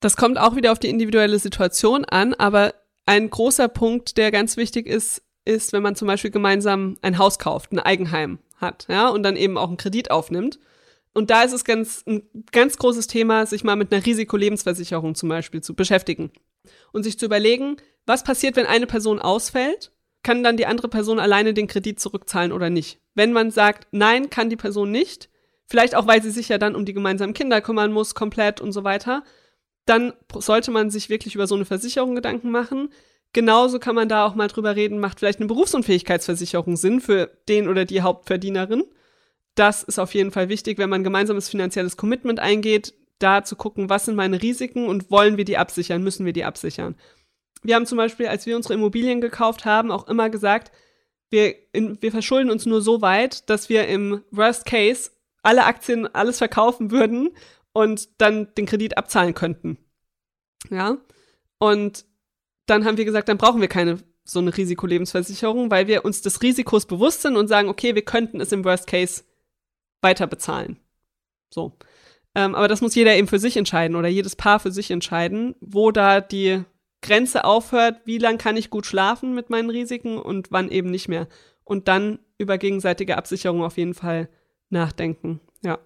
Das kommt auch wieder auf die individuelle Situation an, aber ein großer Punkt, der ganz wichtig ist, ist, wenn man zum Beispiel gemeinsam ein Haus kauft, ein Eigenheim hat, ja, und dann eben auch einen Kredit aufnimmt. Und da ist es ganz, ein ganz großes Thema, sich mal mit einer Risikolebensversicherung zum Beispiel zu beschäftigen und sich zu überlegen, was passiert, wenn eine Person ausfällt? Kann dann die andere Person alleine den Kredit zurückzahlen oder nicht? Wenn man sagt, nein, kann die Person nicht, vielleicht auch, weil sie sich ja dann um die gemeinsamen Kinder kümmern muss, komplett und so weiter, dann sollte man sich wirklich über so eine Versicherung Gedanken machen. Genauso kann man da auch mal drüber reden, macht vielleicht eine Berufsunfähigkeitsversicherung Sinn für den oder die Hauptverdienerin. Das ist auf jeden Fall wichtig, wenn man gemeinsames finanzielles Commitment eingeht, da zu gucken, was sind meine Risiken und wollen wir die absichern, müssen wir die absichern. Wir haben zum Beispiel, als wir unsere Immobilien gekauft haben, auch immer gesagt, wir, in, wir verschulden uns nur so weit, dass wir im Worst Case alle Aktien, alles verkaufen würden und dann den Kredit abzahlen könnten. Ja. Und dann haben wir gesagt, dann brauchen wir keine so eine Risikolebensversicherung, weil wir uns des Risikos bewusst sind und sagen, okay, wir könnten es im Worst Case weiter bezahlen. So. Ähm, aber das muss jeder eben für sich entscheiden oder jedes Paar für sich entscheiden, wo da die Grenze aufhört, wie lange kann ich gut schlafen mit meinen Risiken und wann eben nicht mehr. Und dann über gegenseitige Absicherung auf jeden Fall nachdenken. Ja.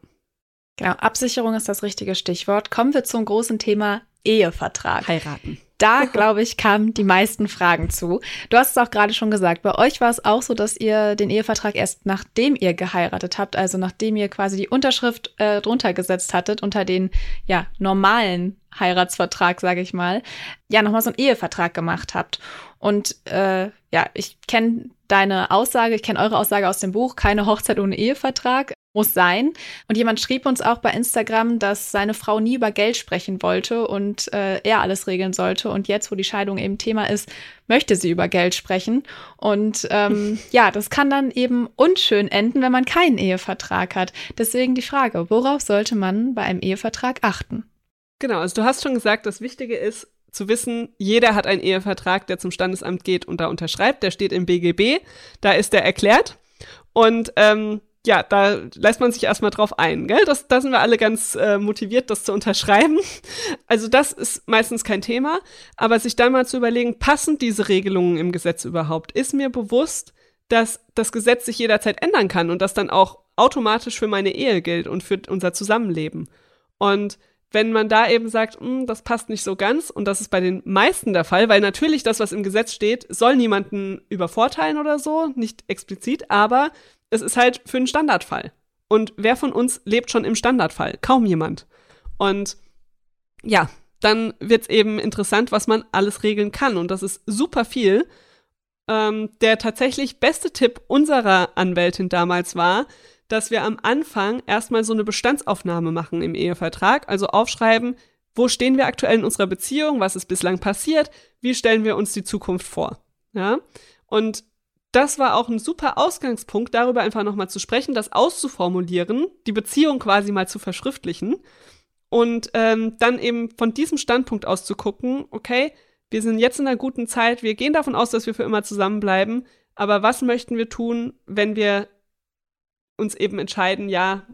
Genau, Absicherung ist das richtige Stichwort. Kommen wir zum großen Thema Ehevertrag. Heiraten. Da, glaube ich, kamen die meisten Fragen zu. Du hast es auch gerade schon gesagt. Bei euch war es auch so, dass ihr den Ehevertrag erst nachdem ihr geheiratet habt, also nachdem ihr quasi die Unterschrift äh, drunter gesetzt hattet, unter den ja, normalen Heiratsvertrag, sage ich mal, ja, nochmal so einen Ehevertrag gemacht habt. Und äh, ja, ich kenne deine Aussage, ich kenne eure Aussage aus dem Buch, keine Hochzeit ohne Ehevertrag. Muss sein. Und jemand schrieb uns auch bei Instagram, dass seine Frau nie über Geld sprechen wollte und äh, er alles regeln sollte. Und jetzt, wo die Scheidung eben Thema ist, möchte sie über Geld sprechen. Und ähm, <laughs> ja, das kann dann eben unschön enden, wenn man keinen Ehevertrag hat. Deswegen die Frage, worauf sollte man bei einem Ehevertrag achten? Genau, also du hast schon gesagt, das Wichtige ist zu wissen, jeder hat einen Ehevertrag, der zum Standesamt geht und da unterschreibt. Der steht im BGB, da ist der erklärt. Und ähm, ja, da lässt man sich erstmal drauf ein, gell? Das, da sind wir alle ganz äh, motiviert, das zu unterschreiben. <laughs> Also das ist meistens kein Thema, aber sich dann mal zu überlegen, passen diese Regelungen im Gesetz überhaupt? Ist mir bewusst, dass das Gesetz sich jederzeit ändern kann und das dann auch automatisch für meine Ehe gilt und für unser Zusammenleben. Und wenn man da eben sagt, hm, das passt nicht so ganz, und das ist bei den meisten der Fall, weil natürlich das, was im Gesetz steht, soll niemanden übervorteilen oder so, nicht explizit, aber es ist halt für einen Standardfall. Und wer von uns lebt schon im Standardfall? Kaum jemand. Und ja, dann wird es eben interessant, was man alles regeln kann. Und das ist super viel. Ähm, der tatsächlich beste Tipp unserer Anwältin damals war, dass wir am Anfang erstmal so eine Bestandsaufnahme machen im Ehevertrag, also aufschreiben, wo stehen wir aktuell in unserer Beziehung, was ist bislang passiert, wie stellen wir uns die Zukunft vor. Ja? Und das war auch ein super Ausgangspunkt, darüber einfach nochmal zu sprechen, das auszuformulieren, die Beziehung quasi mal zu verschriftlichen und ähm, dann eben von diesem Standpunkt aus zu gucken, okay, wir sind jetzt in einer guten Zeit, wir gehen davon aus, dass wir für immer zusammenbleiben, aber was möchten wir tun, wenn wir uns eben entscheiden, ja,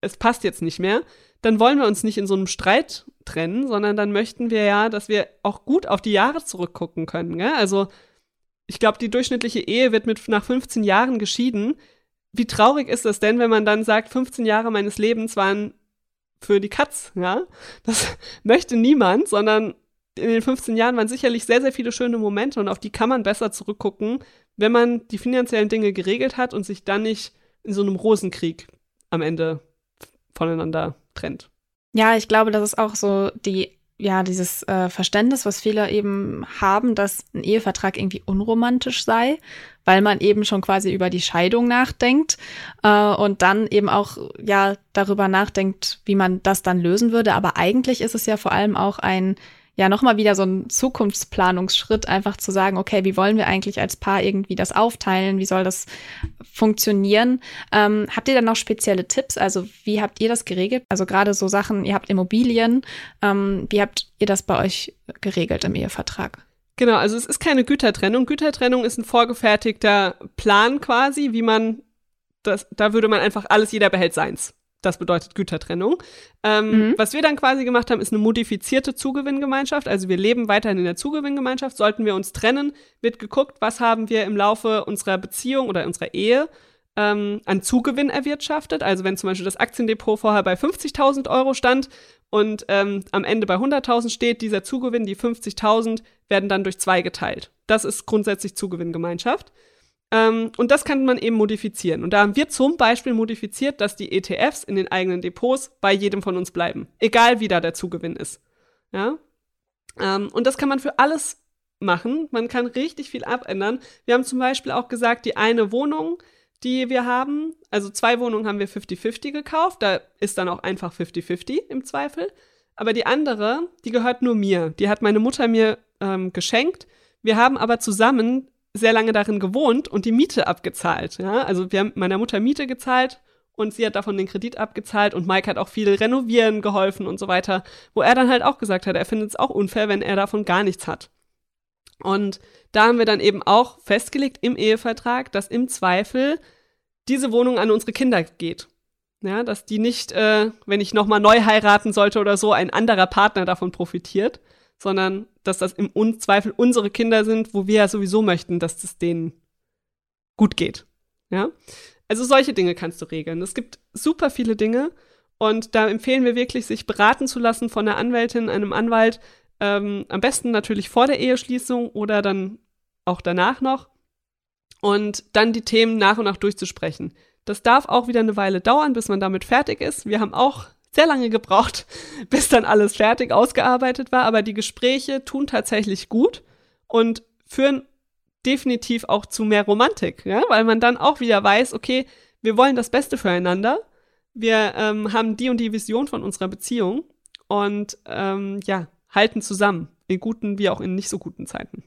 es passt jetzt nicht mehr, dann wollen wir uns nicht in so einem Streit trennen, sondern dann möchten wir ja, dass wir auch gut auf die Jahre zurückgucken können. Gell? Also ich glaube, die durchschnittliche Ehe wird mit nach 15 Jahren geschieden. Wie traurig ist das denn, wenn man dann sagt, 15 Jahre meines Lebens waren für die Katz, ja? Das <laughs> möchte niemand, sondern in den 15 Jahren waren sicherlich sehr, sehr viele schöne Momente und auf die kann man besser zurückgucken, wenn man die finanziellen Dinge geregelt hat und sich dann nicht in so einem Rosenkrieg am Ende voneinander trennt. Ja, ich glaube, das ist auch so die ja, dieses äh, Verständnis, was viele eben haben, dass ein Ehevertrag irgendwie unromantisch sei, weil man eben schon quasi über die Scheidung nachdenkt äh, und dann eben auch ja darüber nachdenkt, wie man das dann lösen würde. Aber eigentlich ist es ja vor allem auch ein ja nochmal wieder so ein Zukunftsplanungsschritt, einfach zu sagen, okay, wie wollen wir eigentlich als Paar irgendwie das aufteilen? Wie soll das funktionieren? Ähm, habt ihr dann noch spezielle Tipps? Also wie habt ihr das geregelt? Also gerade so Sachen, ihr habt Immobilien. Ähm, wie habt ihr das bei euch geregelt im Ehevertrag? Genau, also es ist keine Gütertrennung. Gütertrennung ist ein vorgefertigter Plan quasi, wie man das, da würde man einfach alles, jeder behält seins. Das bedeutet Gütertrennung. Ähm, mhm. Was wir dann quasi gemacht haben, ist eine modifizierte Zugewinngemeinschaft. Also wir leben weiterhin in der Zugewinngemeinschaft. Sollten wir uns trennen, wird geguckt, was haben wir im Laufe unserer Beziehung oder unserer Ehe ähm, an Zugewinn erwirtschaftet. Also wenn zum Beispiel das Aktiendepot vorher bei 50.000 Euro stand und ähm, am Ende bei 100.000 steht, dieser Zugewinn, die 50.000, werden dann durch zwei geteilt. Das ist grundsätzlich Zugewinngemeinschaft. Ähm, und das kann man eben modifizieren. Und da haben wir zum Beispiel modifiziert, dass die ETFs in den eigenen Depots bei jedem von uns bleiben. Egal wie da der Zugewinn ist. Ja? Ähm, und das kann man für alles machen. Man kann richtig viel abändern. Wir haben zum Beispiel auch gesagt, die eine Wohnung, die wir haben, also zwei Wohnungen haben wir 50-50 gekauft. Da ist dann auch einfach 50-50 im Zweifel. Aber die andere, die gehört nur mir. Die hat meine Mutter mir ähm, geschenkt. Wir haben aber zusammen sehr lange darin gewohnt und die Miete abgezahlt. Ja? Also wir haben meiner Mutter Miete gezahlt und sie hat davon den Kredit abgezahlt und Mike hat auch viel renovieren geholfen und so weiter, wo er dann halt auch gesagt hat, er findet es auch unfair, wenn er davon gar nichts hat. Und da haben wir dann eben auch festgelegt im Ehevertrag, dass im Zweifel diese Wohnung an unsere Kinder geht. Ja, dass die nicht, äh, wenn ich nochmal neu heiraten sollte oder so, ein anderer Partner davon profitiert, sondern dass das im Zweifel unsere Kinder sind, wo wir ja sowieso möchten, dass es denen gut geht. Ja? Also solche Dinge kannst du regeln. Es gibt super viele Dinge und da empfehlen wir wirklich, sich beraten zu lassen von einer Anwältin, einem Anwalt. Ähm, am besten natürlich vor der Eheschließung oder dann auch danach noch. Und dann die Themen nach und nach durchzusprechen. Das darf auch wieder eine Weile dauern, bis man damit fertig ist. Wir haben auch sehr lange gebraucht, <laughs> bis dann alles fertig ausgearbeitet war. Aber die Gespräche tun tatsächlich gut und führen definitiv auch zu mehr Romantik, ja? weil man dann auch wieder weiß, okay, wir wollen das Beste füreinander. Wir ähm, haben die und die Vision von unserer Beziehung und ähm, ja, halten zusammen, in guten wie auch in nicht so guten Zeiten.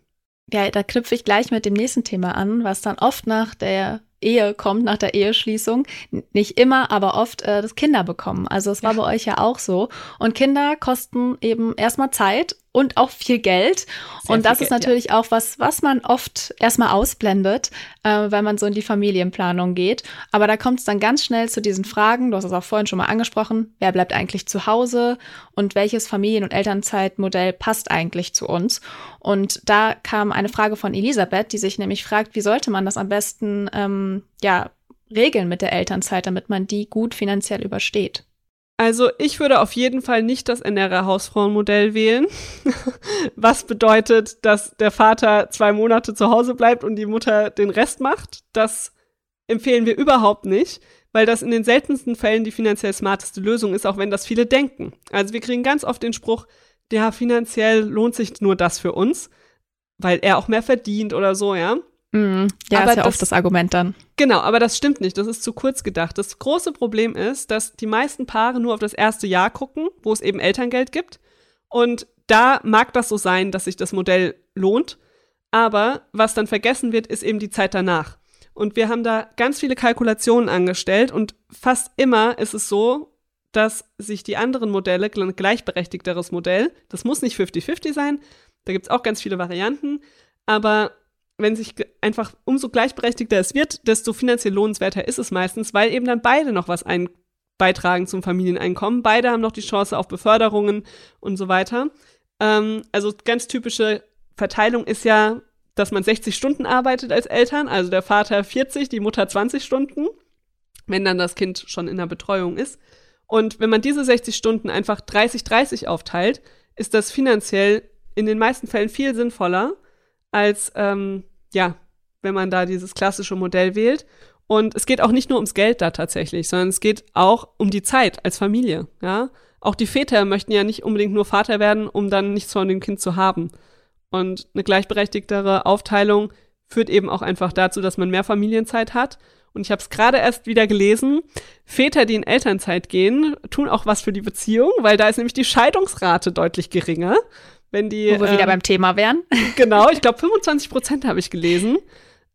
Ja, da knüpfe ich gleich mit dem nächsten Thema an, was dann oft nach der Ehe kommt, nach der Eheschließung. Nicht immer, aber oft äh, das Kinder bekommen. Also es war ja. bei euch ja auch so. Und Kinder kosten eben erstmal Zeit und auch viel Geld. Sehr und das ist Geld, natürlich ja. auch was, was man oft erstmal ausblendet, äh, wenn man so in die Familienplanung geht. Aber da kommt es dann ganz schnell zu diesen Fragen. Du hast es auch vorhin schon mal angesprochen. Wer bleibt eigentlich zu Hause? Und welches Familien- und Elternzeitmodell passt eigentlich zu uns? Und da kam eine Frage von Elisabeth, die sich nämlich fragt, wie sollte man das am besten, ähm, ja, regeln mit der Elternzeit, damit man die gut finanziell übersteht? Also ich würde auf jeden Fall nicht das NRA Hausfrauenmodell wählen, <laughs> was bedeutet, dass der Vater zwei Monate zu Hause bleibt und die Mutter den Rest macht. Das empfehlen wir überhaupt nicht, weil das in den seltensten Fällen die finanziell smarteste Lösung ist, auch wenn das viele denken. Also wir kriegen ganz oft den Spruch, ja, finanziell lohnt sich nur das für uns, weil er auch mehr verdient oder so, ja. Mhm. Ja, aber ist ja das, oft das Argument dann. Genau, aber das stimmt nicht. Das ist zu kurz gedacht. Das große Problem ist, dass die meisten Paare nur auf das erste Jahr gucken, wo es eben Elterngeld gibt. Und da mag das so sein, dass sich das Modell lohnt. Aber was dann vergessen wird, ist eben die Zeit danach. Und wir haben da ganz viele Kalkulationen angestellt und fast immer ist es so, dass sich die anderen Modelle, ein gleichberechtigteres Modell, das muss nicht 50-50 sein, da gibt es auch ganz viele Varianten, aber wenn sich einfach umso gleichberechtigter es wird, desto finanziell lohnenswerter ist es meistens, weil eben dann beide noch was ein beitragen zum Familieneinkommen. Beide haben noch die Chance auf Beförderungen und so weiter. Ähm, also ganz typische Verteilung ist ja, dass man 60 Stunden arbeitet als Eltern, also der Vater 40, die Mutter 20 Stunden, wenn dann das Kind schon in der Betreuung ist. Und wenn man diese 60 Stunden einfach 30-30 aufteilt, ist das finanziell in den meisten Fällen viel sinnvoller, als ähm, ja, wenn man da dieses klassische Modell wählt. Und es geht auch nicht nur ums Geld da tatsächlich, sondern es geht auch um die Zeit als Familie. Ja, auch die Väter möchten ja nicht unbedingt nur Vater werden, um dann nichts von dem Kind zu haben. Und eine gleichberechtigtere Aufteilung führt eben auch einfach dazu, dass man mehr Familienzeit hat. Und ich habe es gerade erst wieder gelesen. Väter, die in Elternzeit gehen, tun auch was für die Beziehung, weil da ist nämlich die Scheidungsrate deutlich geringer wenn die. Wo wir ähm, wieder beim Thema wären. <laughs> Genau, ich glaube 25 Prozent habe ich gelesen.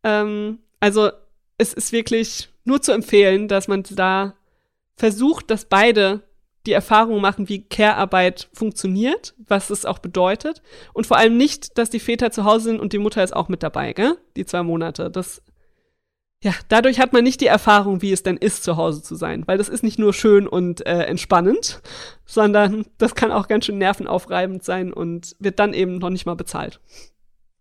Ähm, also es ist wirklich nur zu empfehlen, dass man da versucht, dass beide die Erfahrung machen, wie Care-Arbeit funktioniert, was es auch bedeutet. Und vor allem nicht, dass die Väter zu Hause sind und die Mutter ist auch mit dabei, gell? Die zwei Monate. Das ja, dadurch hat man nicht die Erfahrung, wie es denn ist, zu Hause zu sein. Weil das ist nicht nur schön und äh, entspannend, sondern das kann auch ganz schön nervenaufreibend sein und wird dann eben noch nicht mal bezahlt.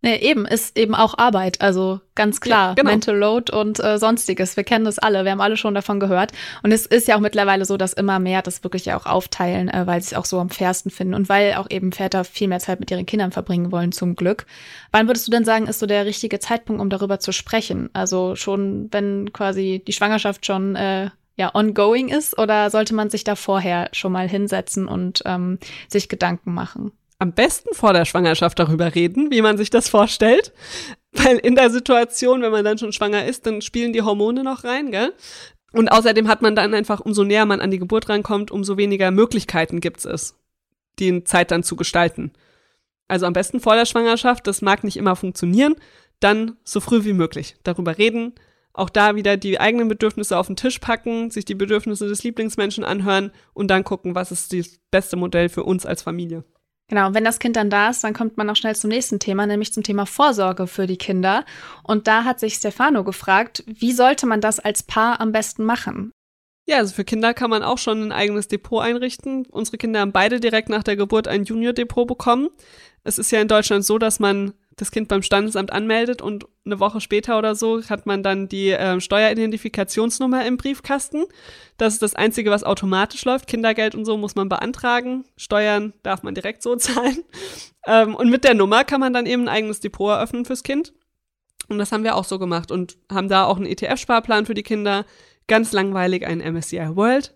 Nee, eben, ist eben auch Arbeit, also ganz klar, ja, genau. Mental Load und äh, sonstiges. Wir kennen das alle, wir haben alle schon davon gehört. Und es ist ja auch mittlerweile so, dass immer mehr das wirklich ja auch aufteilen, äh, weil sie es auch so am fairsten finden und weil auch eben Väter viel mehr Zeit mit ihren Kindern verbringen wollen, zum Glück. Wann würdest du denn sagen, ist so der richtige Zeitpunkt, um darüber zu sprechen? Also schon, wenn quasi die Schwangerschaft schon äh, ja ongoing ist, oder sollte man sich da vorher schon mal hinsetzen und ähm, sich Gedanken machen? Am besten vor der Schwangerschaft darüber reden, wie man sich das vorstellt. Weil in der Situation, wenn man dann schon schwanger ist, dann spielen die Hormone noch rein, gell? Und außerdem hat man dann einfach, umso näher man an die Geburt rankommt, umso weniger Möglichkeiten gibt es, die Zeit dann zu gestalten. Also am besten vor der Schwangerschaft, das mag nicht immer funktionieren, dann so früh wie möglich darüber reden, auch da wieder die eigenen Bedürfnisse auf den Tisch packen, sich die Bedürfnisse des Lieblingsmenschen anhören und dann gucken, was ist das beste Modell für uns als Familie. Genau, wenn das Kind dann da ist, dann kommt man auch schnell zum nächsten Thema, nämlich zum Thema Vorsorge für die Kinder. Und da hat sich Stefano gefragt, wie sollte man das als Paar am besten machen? Ja, also für Kinder kann man auch schon ein eigenes Depot einrichten. Unsere Kinder haben beide direkt nach der Geburt ein Junior-Depot bekommen. Es ist ja in Deutschland so, dass man das Kind beim Standesamt anmeldet und eine Woche später oder so hat man dann die äh, Steueridentifikationsnummer im Briefkasten. Das ist das Einzige, was automatisch läuft. Kindergeld und so muss man beantragen. Steuern darf man direkt so <laughs> zahlen. Ähm, und mit der Nummer kann man dann eben ein eigenes Depot eröffnen fürs Kind. Und das haben wir auch so gemacht und haben da auch einen ETF-Sparplan für die Kinder. Ganz langweilig ein MSCI World.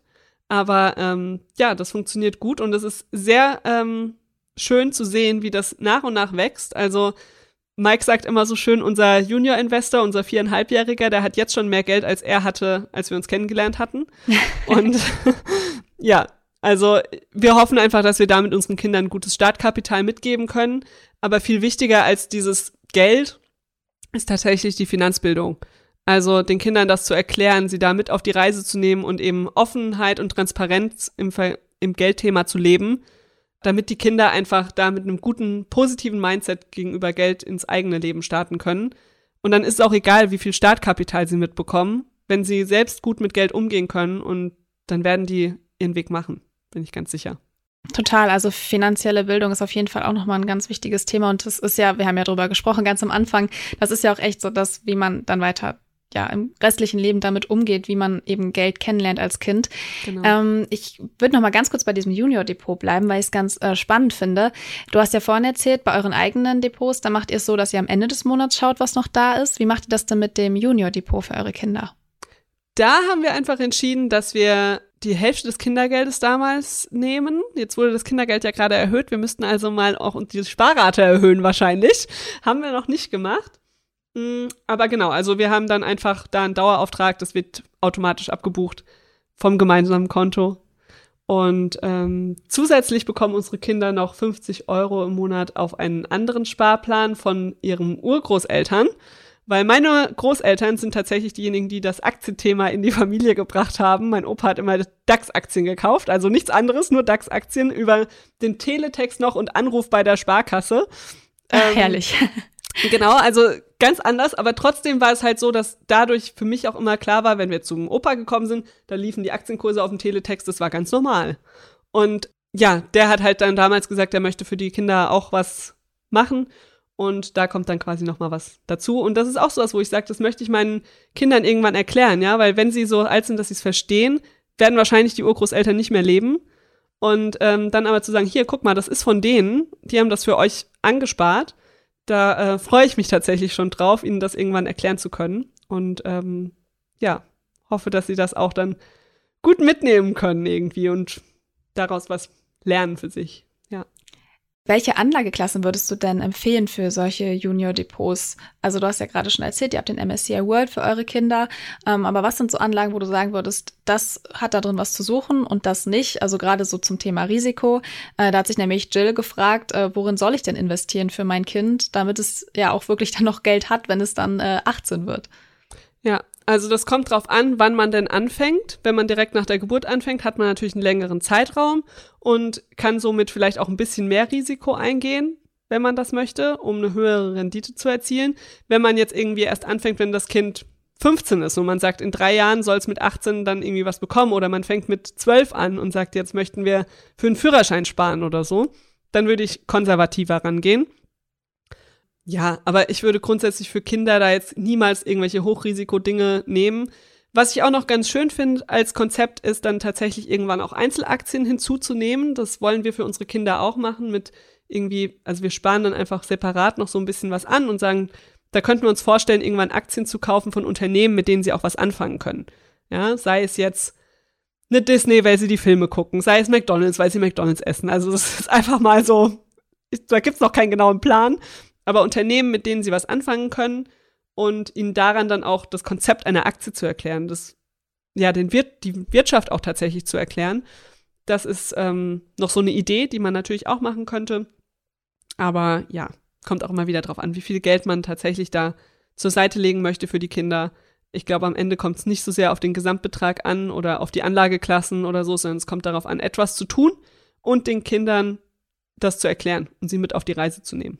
Aber ähm, ja, das funktioniert gut und es ist sehr ähm, schön zu sehen, wie das nach und nach wächst. Also Mike sagt immer so schön, unser Junior-Investor, unser viereinhalbjähriger, der hat jetzt schon mehr Geld, als er hatte, als wir uns kennengelernt hatten. <laughs> Und <laughs> ja, also wir hoffen einfach, dass wir damit unseren Kindern gutes Startkapital mitgeben können. Aber viel wichtiger als dieses Geld ist tatsächlich die Finanzbildung. Also den Kindern das zu erklären, sie da mit auf die Reise zu nehmen und eben Offenheit und Transparenz im, im Geldthema zu leben damit die Kinder einfach da mit einem guten, positiven Mindset gegenüber Geld ins eigene Leben starten können. Und dann ist es auch egal, wie viel Startkapital sie mitbekommen, wenn sie selbst gut mit Geld umgehen können und dann werden die ihren Weg machen, bin ich ganz sicher. Total, also finanzielle Bildung ist auf jeden Fall auch nochmal ein ganz wichtiges Thema und das ist ja, wir haben ja drüber gesprochen ganz am Anfang, das ist ja auch echt so, dass wie man dann weiter ja, im restlichen Leben damit umgeht, wie man eben Geld kennenlernt als Kind. Genau. Ähm, ich würde noch mal ganz kurz bei diesem Junior-Depot bleiben, weil ich es ganz äh, spannend finde. Du hast ja vorhin erzählt, bei euren eigenen Depots, da macht ihr es so, dass ihr am Ende des Monats schaut, was noch da ist. Wie macht ihr das denn mit dem Junior-Depot für eure Kinder? Da haben wir einfach entschieden, dass wir die Hälfte des Kindergeldes damals nehmen. Jetzt wurde das Kindergeld ja gerade erhöht. Wir müssten also mal auch die Sparrate erhöhen wahrscheinlich. Haben wir noch nicht gemacht. Mm, aber genau, also wir haben dann einfach da einen Dauerauftrag, das wird automatisch abgebucht vom gemeinsamen Konto. Und ähm, zusätzlich bekommen unsere Kinder noch 50 Euro im Monat auf einen anderen Sparplan von ihren Urgroßeltern. Weil meine Großeltern sind tatsächlich diejenigen, die das Aktienthema in die Familie gebracht haben. Mein Opa hat immer DAX-Aktien gekauft, also nichts anderes, nur DAX-Aktien über den Teletext noch und Anruf bei der Sparkasse. Ähm, Herrlich. Genau, also ganz anders, aber trotzdem war es halt so, dass dadurch für mich auch immer klar war, wenn wir zum Opa gekommen sind, da liefen die Aktienkurse auf dem Teletext, das war ganz normal. Und ja, der hat halt dann damals gesagt, er möchte für die Kinder auch was machen. Und da kommt dann quasi noch mal was dazu. Und das ist auch so was, wo ich sage, das möchte ich meinen Kindern irgendwann erklären, ja, weil wenn sie so alt sind, dass sie es verstehen, werden wahrscheinlich die Urgroßeltern nicht mehr leben. Und ähm, dann aber zu sagen, hier, guck mal, das ist von denen, die haben das für euch angespart da äh, freue ich mich tatsächlich schon drauf, Ihnen das irgendwann erklären zu können. Und ähm, ja, hoffe, dass Sie das auch dann gut mitnehmen können irgendwie und daraus was lernen für sich. Welche Anlageklassen würdest du denn empfehlen für solche Junior-Depots? Also du hast ja gerade schon erzählt, ihr habt den MSCI World für eure Kinder. Ähm, aber was sind so Anlagen, wo du sagen würdest, das hat da drin was zu suchen und das nicht? Also gerade so zum Thema Risiko. Äh, da hat sich nämlich Jill gefragt, äh, worin soll ich denn investieren für mein Kind, damit es ja auch wirklich dann noch Geld hat, wenn es dann äh, 18 wird. Ja, also das kommt drauf an, wann man denn anfängt. Wenn man direkt nach der Geburt anfängt, hat man natürlich einen längeren Zeitraum und kann somit vielleicht auch ein bisschen mehr Risiko eingehen, wenn man das möchte, um eine höhere Rendite zu erzielen. Wenn man jetzt irgendwie erst anfängt, wenn das Kind 15 ist und man sagt, in drei Jahren soll es mit 18 dann irgendwie was bekommen oder man fängt mit 12 an und sagt, jetzt möchten wir für einen Führerschein sparen oder so, dann würde ich konservativer rangehen. Ja, aber ich würde grundsätzlich für Kinder da jetzt niemals irgendwelche Hochrisikodinge nehmen. Was ich auch noch ganz schön finde als Konzept ist dann tatsächlich irgendwann auch Einzelaktien hinzuzunehmen. Das wollen wir für unsere Kinder auch machen mit irgendwie, also wir sparen dann einfach separat noch so ein bisschen was an und sagen, da könnten wir uns vorstellen, irgendwann Aktien zu kaufen von Unternehmen, mit denen sie auch was anfangen können. Ja, sei es jetzt eine Disney, weil sie die Filme gucken, sei es McDonalds, weil sie McDonalds essen. Also das <laughs> ist einfach mal so, da gibt's noch keinen genauen Plan aber Unternehmen, mit denen sie was anfangen können und ihnen daran dann auch das Konzept einer Aktie zu erklären, das ja den Wir die Wirtschaft auch tatsächlich zu erklären. Das ist ähm, noch so eine Idee, die man natürlich auch machen könnte. Aber ja, kommt auch immer wieder drauf an, wie viel Geld man tatsächlich da zur Seite legen möchte für die Kinder. Ich glaube, am Ende kommt es nicht so sehr auf den Gesamtbetrag an oder auf die Anlageklassen oder so, sondern es kommt darauf an, etwas zu tun und den Kindern das zu erklären und sie mit auf die Reise zu nehmen.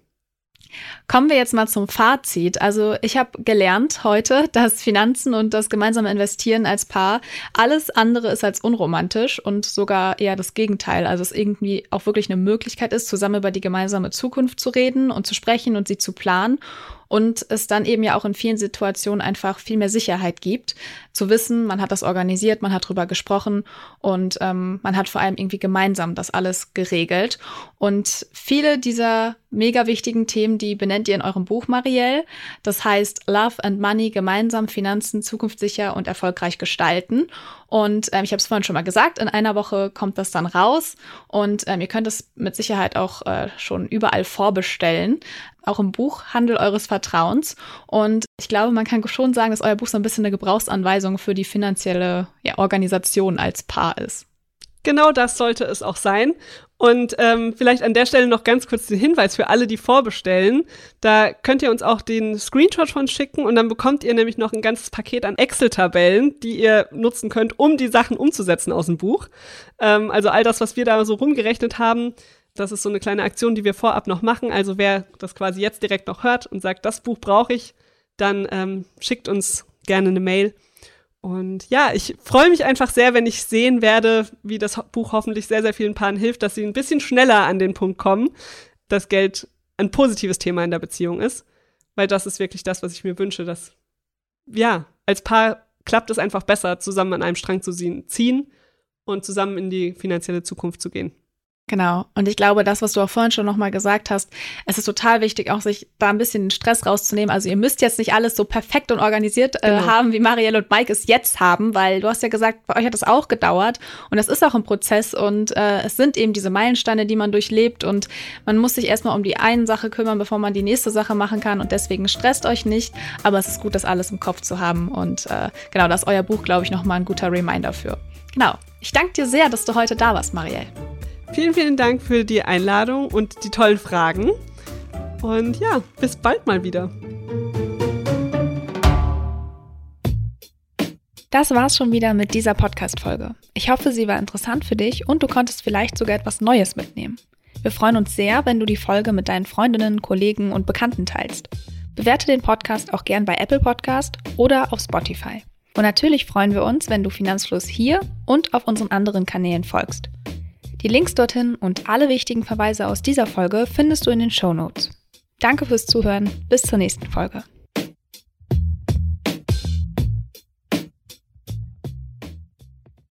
Kommen wir jetzt mal zum Fazit. Also ich habe gelernt heute, <laughs> dass Finanzen und das gemeinsame Investieren als Paar alles andere ist als unromantisch und sogar eher das Gegenteil. Also es irgendwie auch wirklich eine Möglichkeit ist, zusammen über die gemeinsame Zukunft zu reden und zu sprechen und sie zu planen und es dann eben ja auch in vielen Situationen einfach viel mehr Sicherheit gibt, zu wissen, man hat das organisiert, man hat drüber gesprochen und ähm, man hat vor allem irgendwie gemeinsam das alles geregelt. Und viele dieser mega wichtigen Themen, die benennt ihr in eurem Buch, Marielle. Das heißt Love and Money, gemeinsam Finanzen zukunftssicher und erfolgreich gestalten. Und ähm, ich habe es vorhin schon mal gesagt, in einer Woche kommt das dann raus und ähm, ihr könnt es mit Sicherheit auch äh, schon überall vorbestellen. Auch im Buchhandel eures Vertrauens. Und ich glaube, man kann schon sagen, dass euer Buch so ein bisschen eine Gebrauchsanweisung für die finanzielle ja, Organisation als Paar ist. Genau das sollte es auch sein. Und ähm, vielleicht an der Stelle noch ganz kurz den Hinweis für alle, die vorbestellen. Da könnt ihr uns auch den Screenshot von schicken und dann bekommt ihr nämlich noch ein ganzes Paket an Excel-Tabellen, die ihr nutzen könnt, um die Sachen umzusetzen aus dem Buch. Ähm, also all das, was wir da so rumgerechnet haben, das ist so eine kleine Aktion, die wir vorab noch machen. Also wer das quasi jetzt direkt noch hört und sagt, das Buch brauche ich, dann ähm, schickt uns gerne eine Mail. Und ja, ich freue mich einfach sehr, wenn ich sehen werde, wie das Buch hoffentlich sehr, sehr vielen Paaren hilft, dass sie ein bisschen schneller an den Punkt kommen, dass Geld ein positives Thema in der Beziehung ist. Weil das ist wirklich das, was ich mir wünsche, dass, ja, als Paar klappt es einfach besser, zusammen an einem Strang zu ziehen und zusammen in die finanzielle Zukunft zu gehen. Genau. Und ich glaube, das, was du auch vorhin schon nochmal gesagt hast, es ist total wichtig, auch sich da ein bisschen den Stress rauszunehmen. Also ihr müsst jetzt nicht alles so perfekt und organisiert äh, genau. haben, wie Marielle und Mike es jetzt haben, weil du hast ja gesagt, bei euch hat das auch gedauert. Und das ist auch ein Prozess und äh, es sind eben diese Meilensteine, die man durchlebt und man muss sich erstmal um die eine Sache kümmern, bevor man die nächste Sache machen kann. Und deswegen stresst euch nicht, aber es ist gut, das alles im Kopf zu haben. Und äh, genau, das ist euer Buch, glaube ich, nochmal ein guter Reminder für. Genau. Ich danke dir sehr, dass du heute da warst, Marielle. Vielen, vielen Dank für die Einladung und die tollen Fragen. Und ja, bis bald mal wieder. Das war's schon wieder mit dieser Podcast-Folge. Ich hoffe, sie war interessant für dich und du konntest vielleicht sogar etwas Neues mitnehmen. Wir freuen uns sehr, wenn du die Folge mit deinen Freundinnen, Kollegen und Bekannten teilst. Bewerte den Podcast auch gern bei Apple Podcast oder auf Spotify. Und natürlich freuen wir uns, wenn du Finanzfluss hier und auf unseren anderen Kanälen folgst. Die Links dorthin und alle wichtigen Verweise aus dieser Folge findest du in den Show Notes. Danke fürs Zuhören. Bis zur nächsten Folge.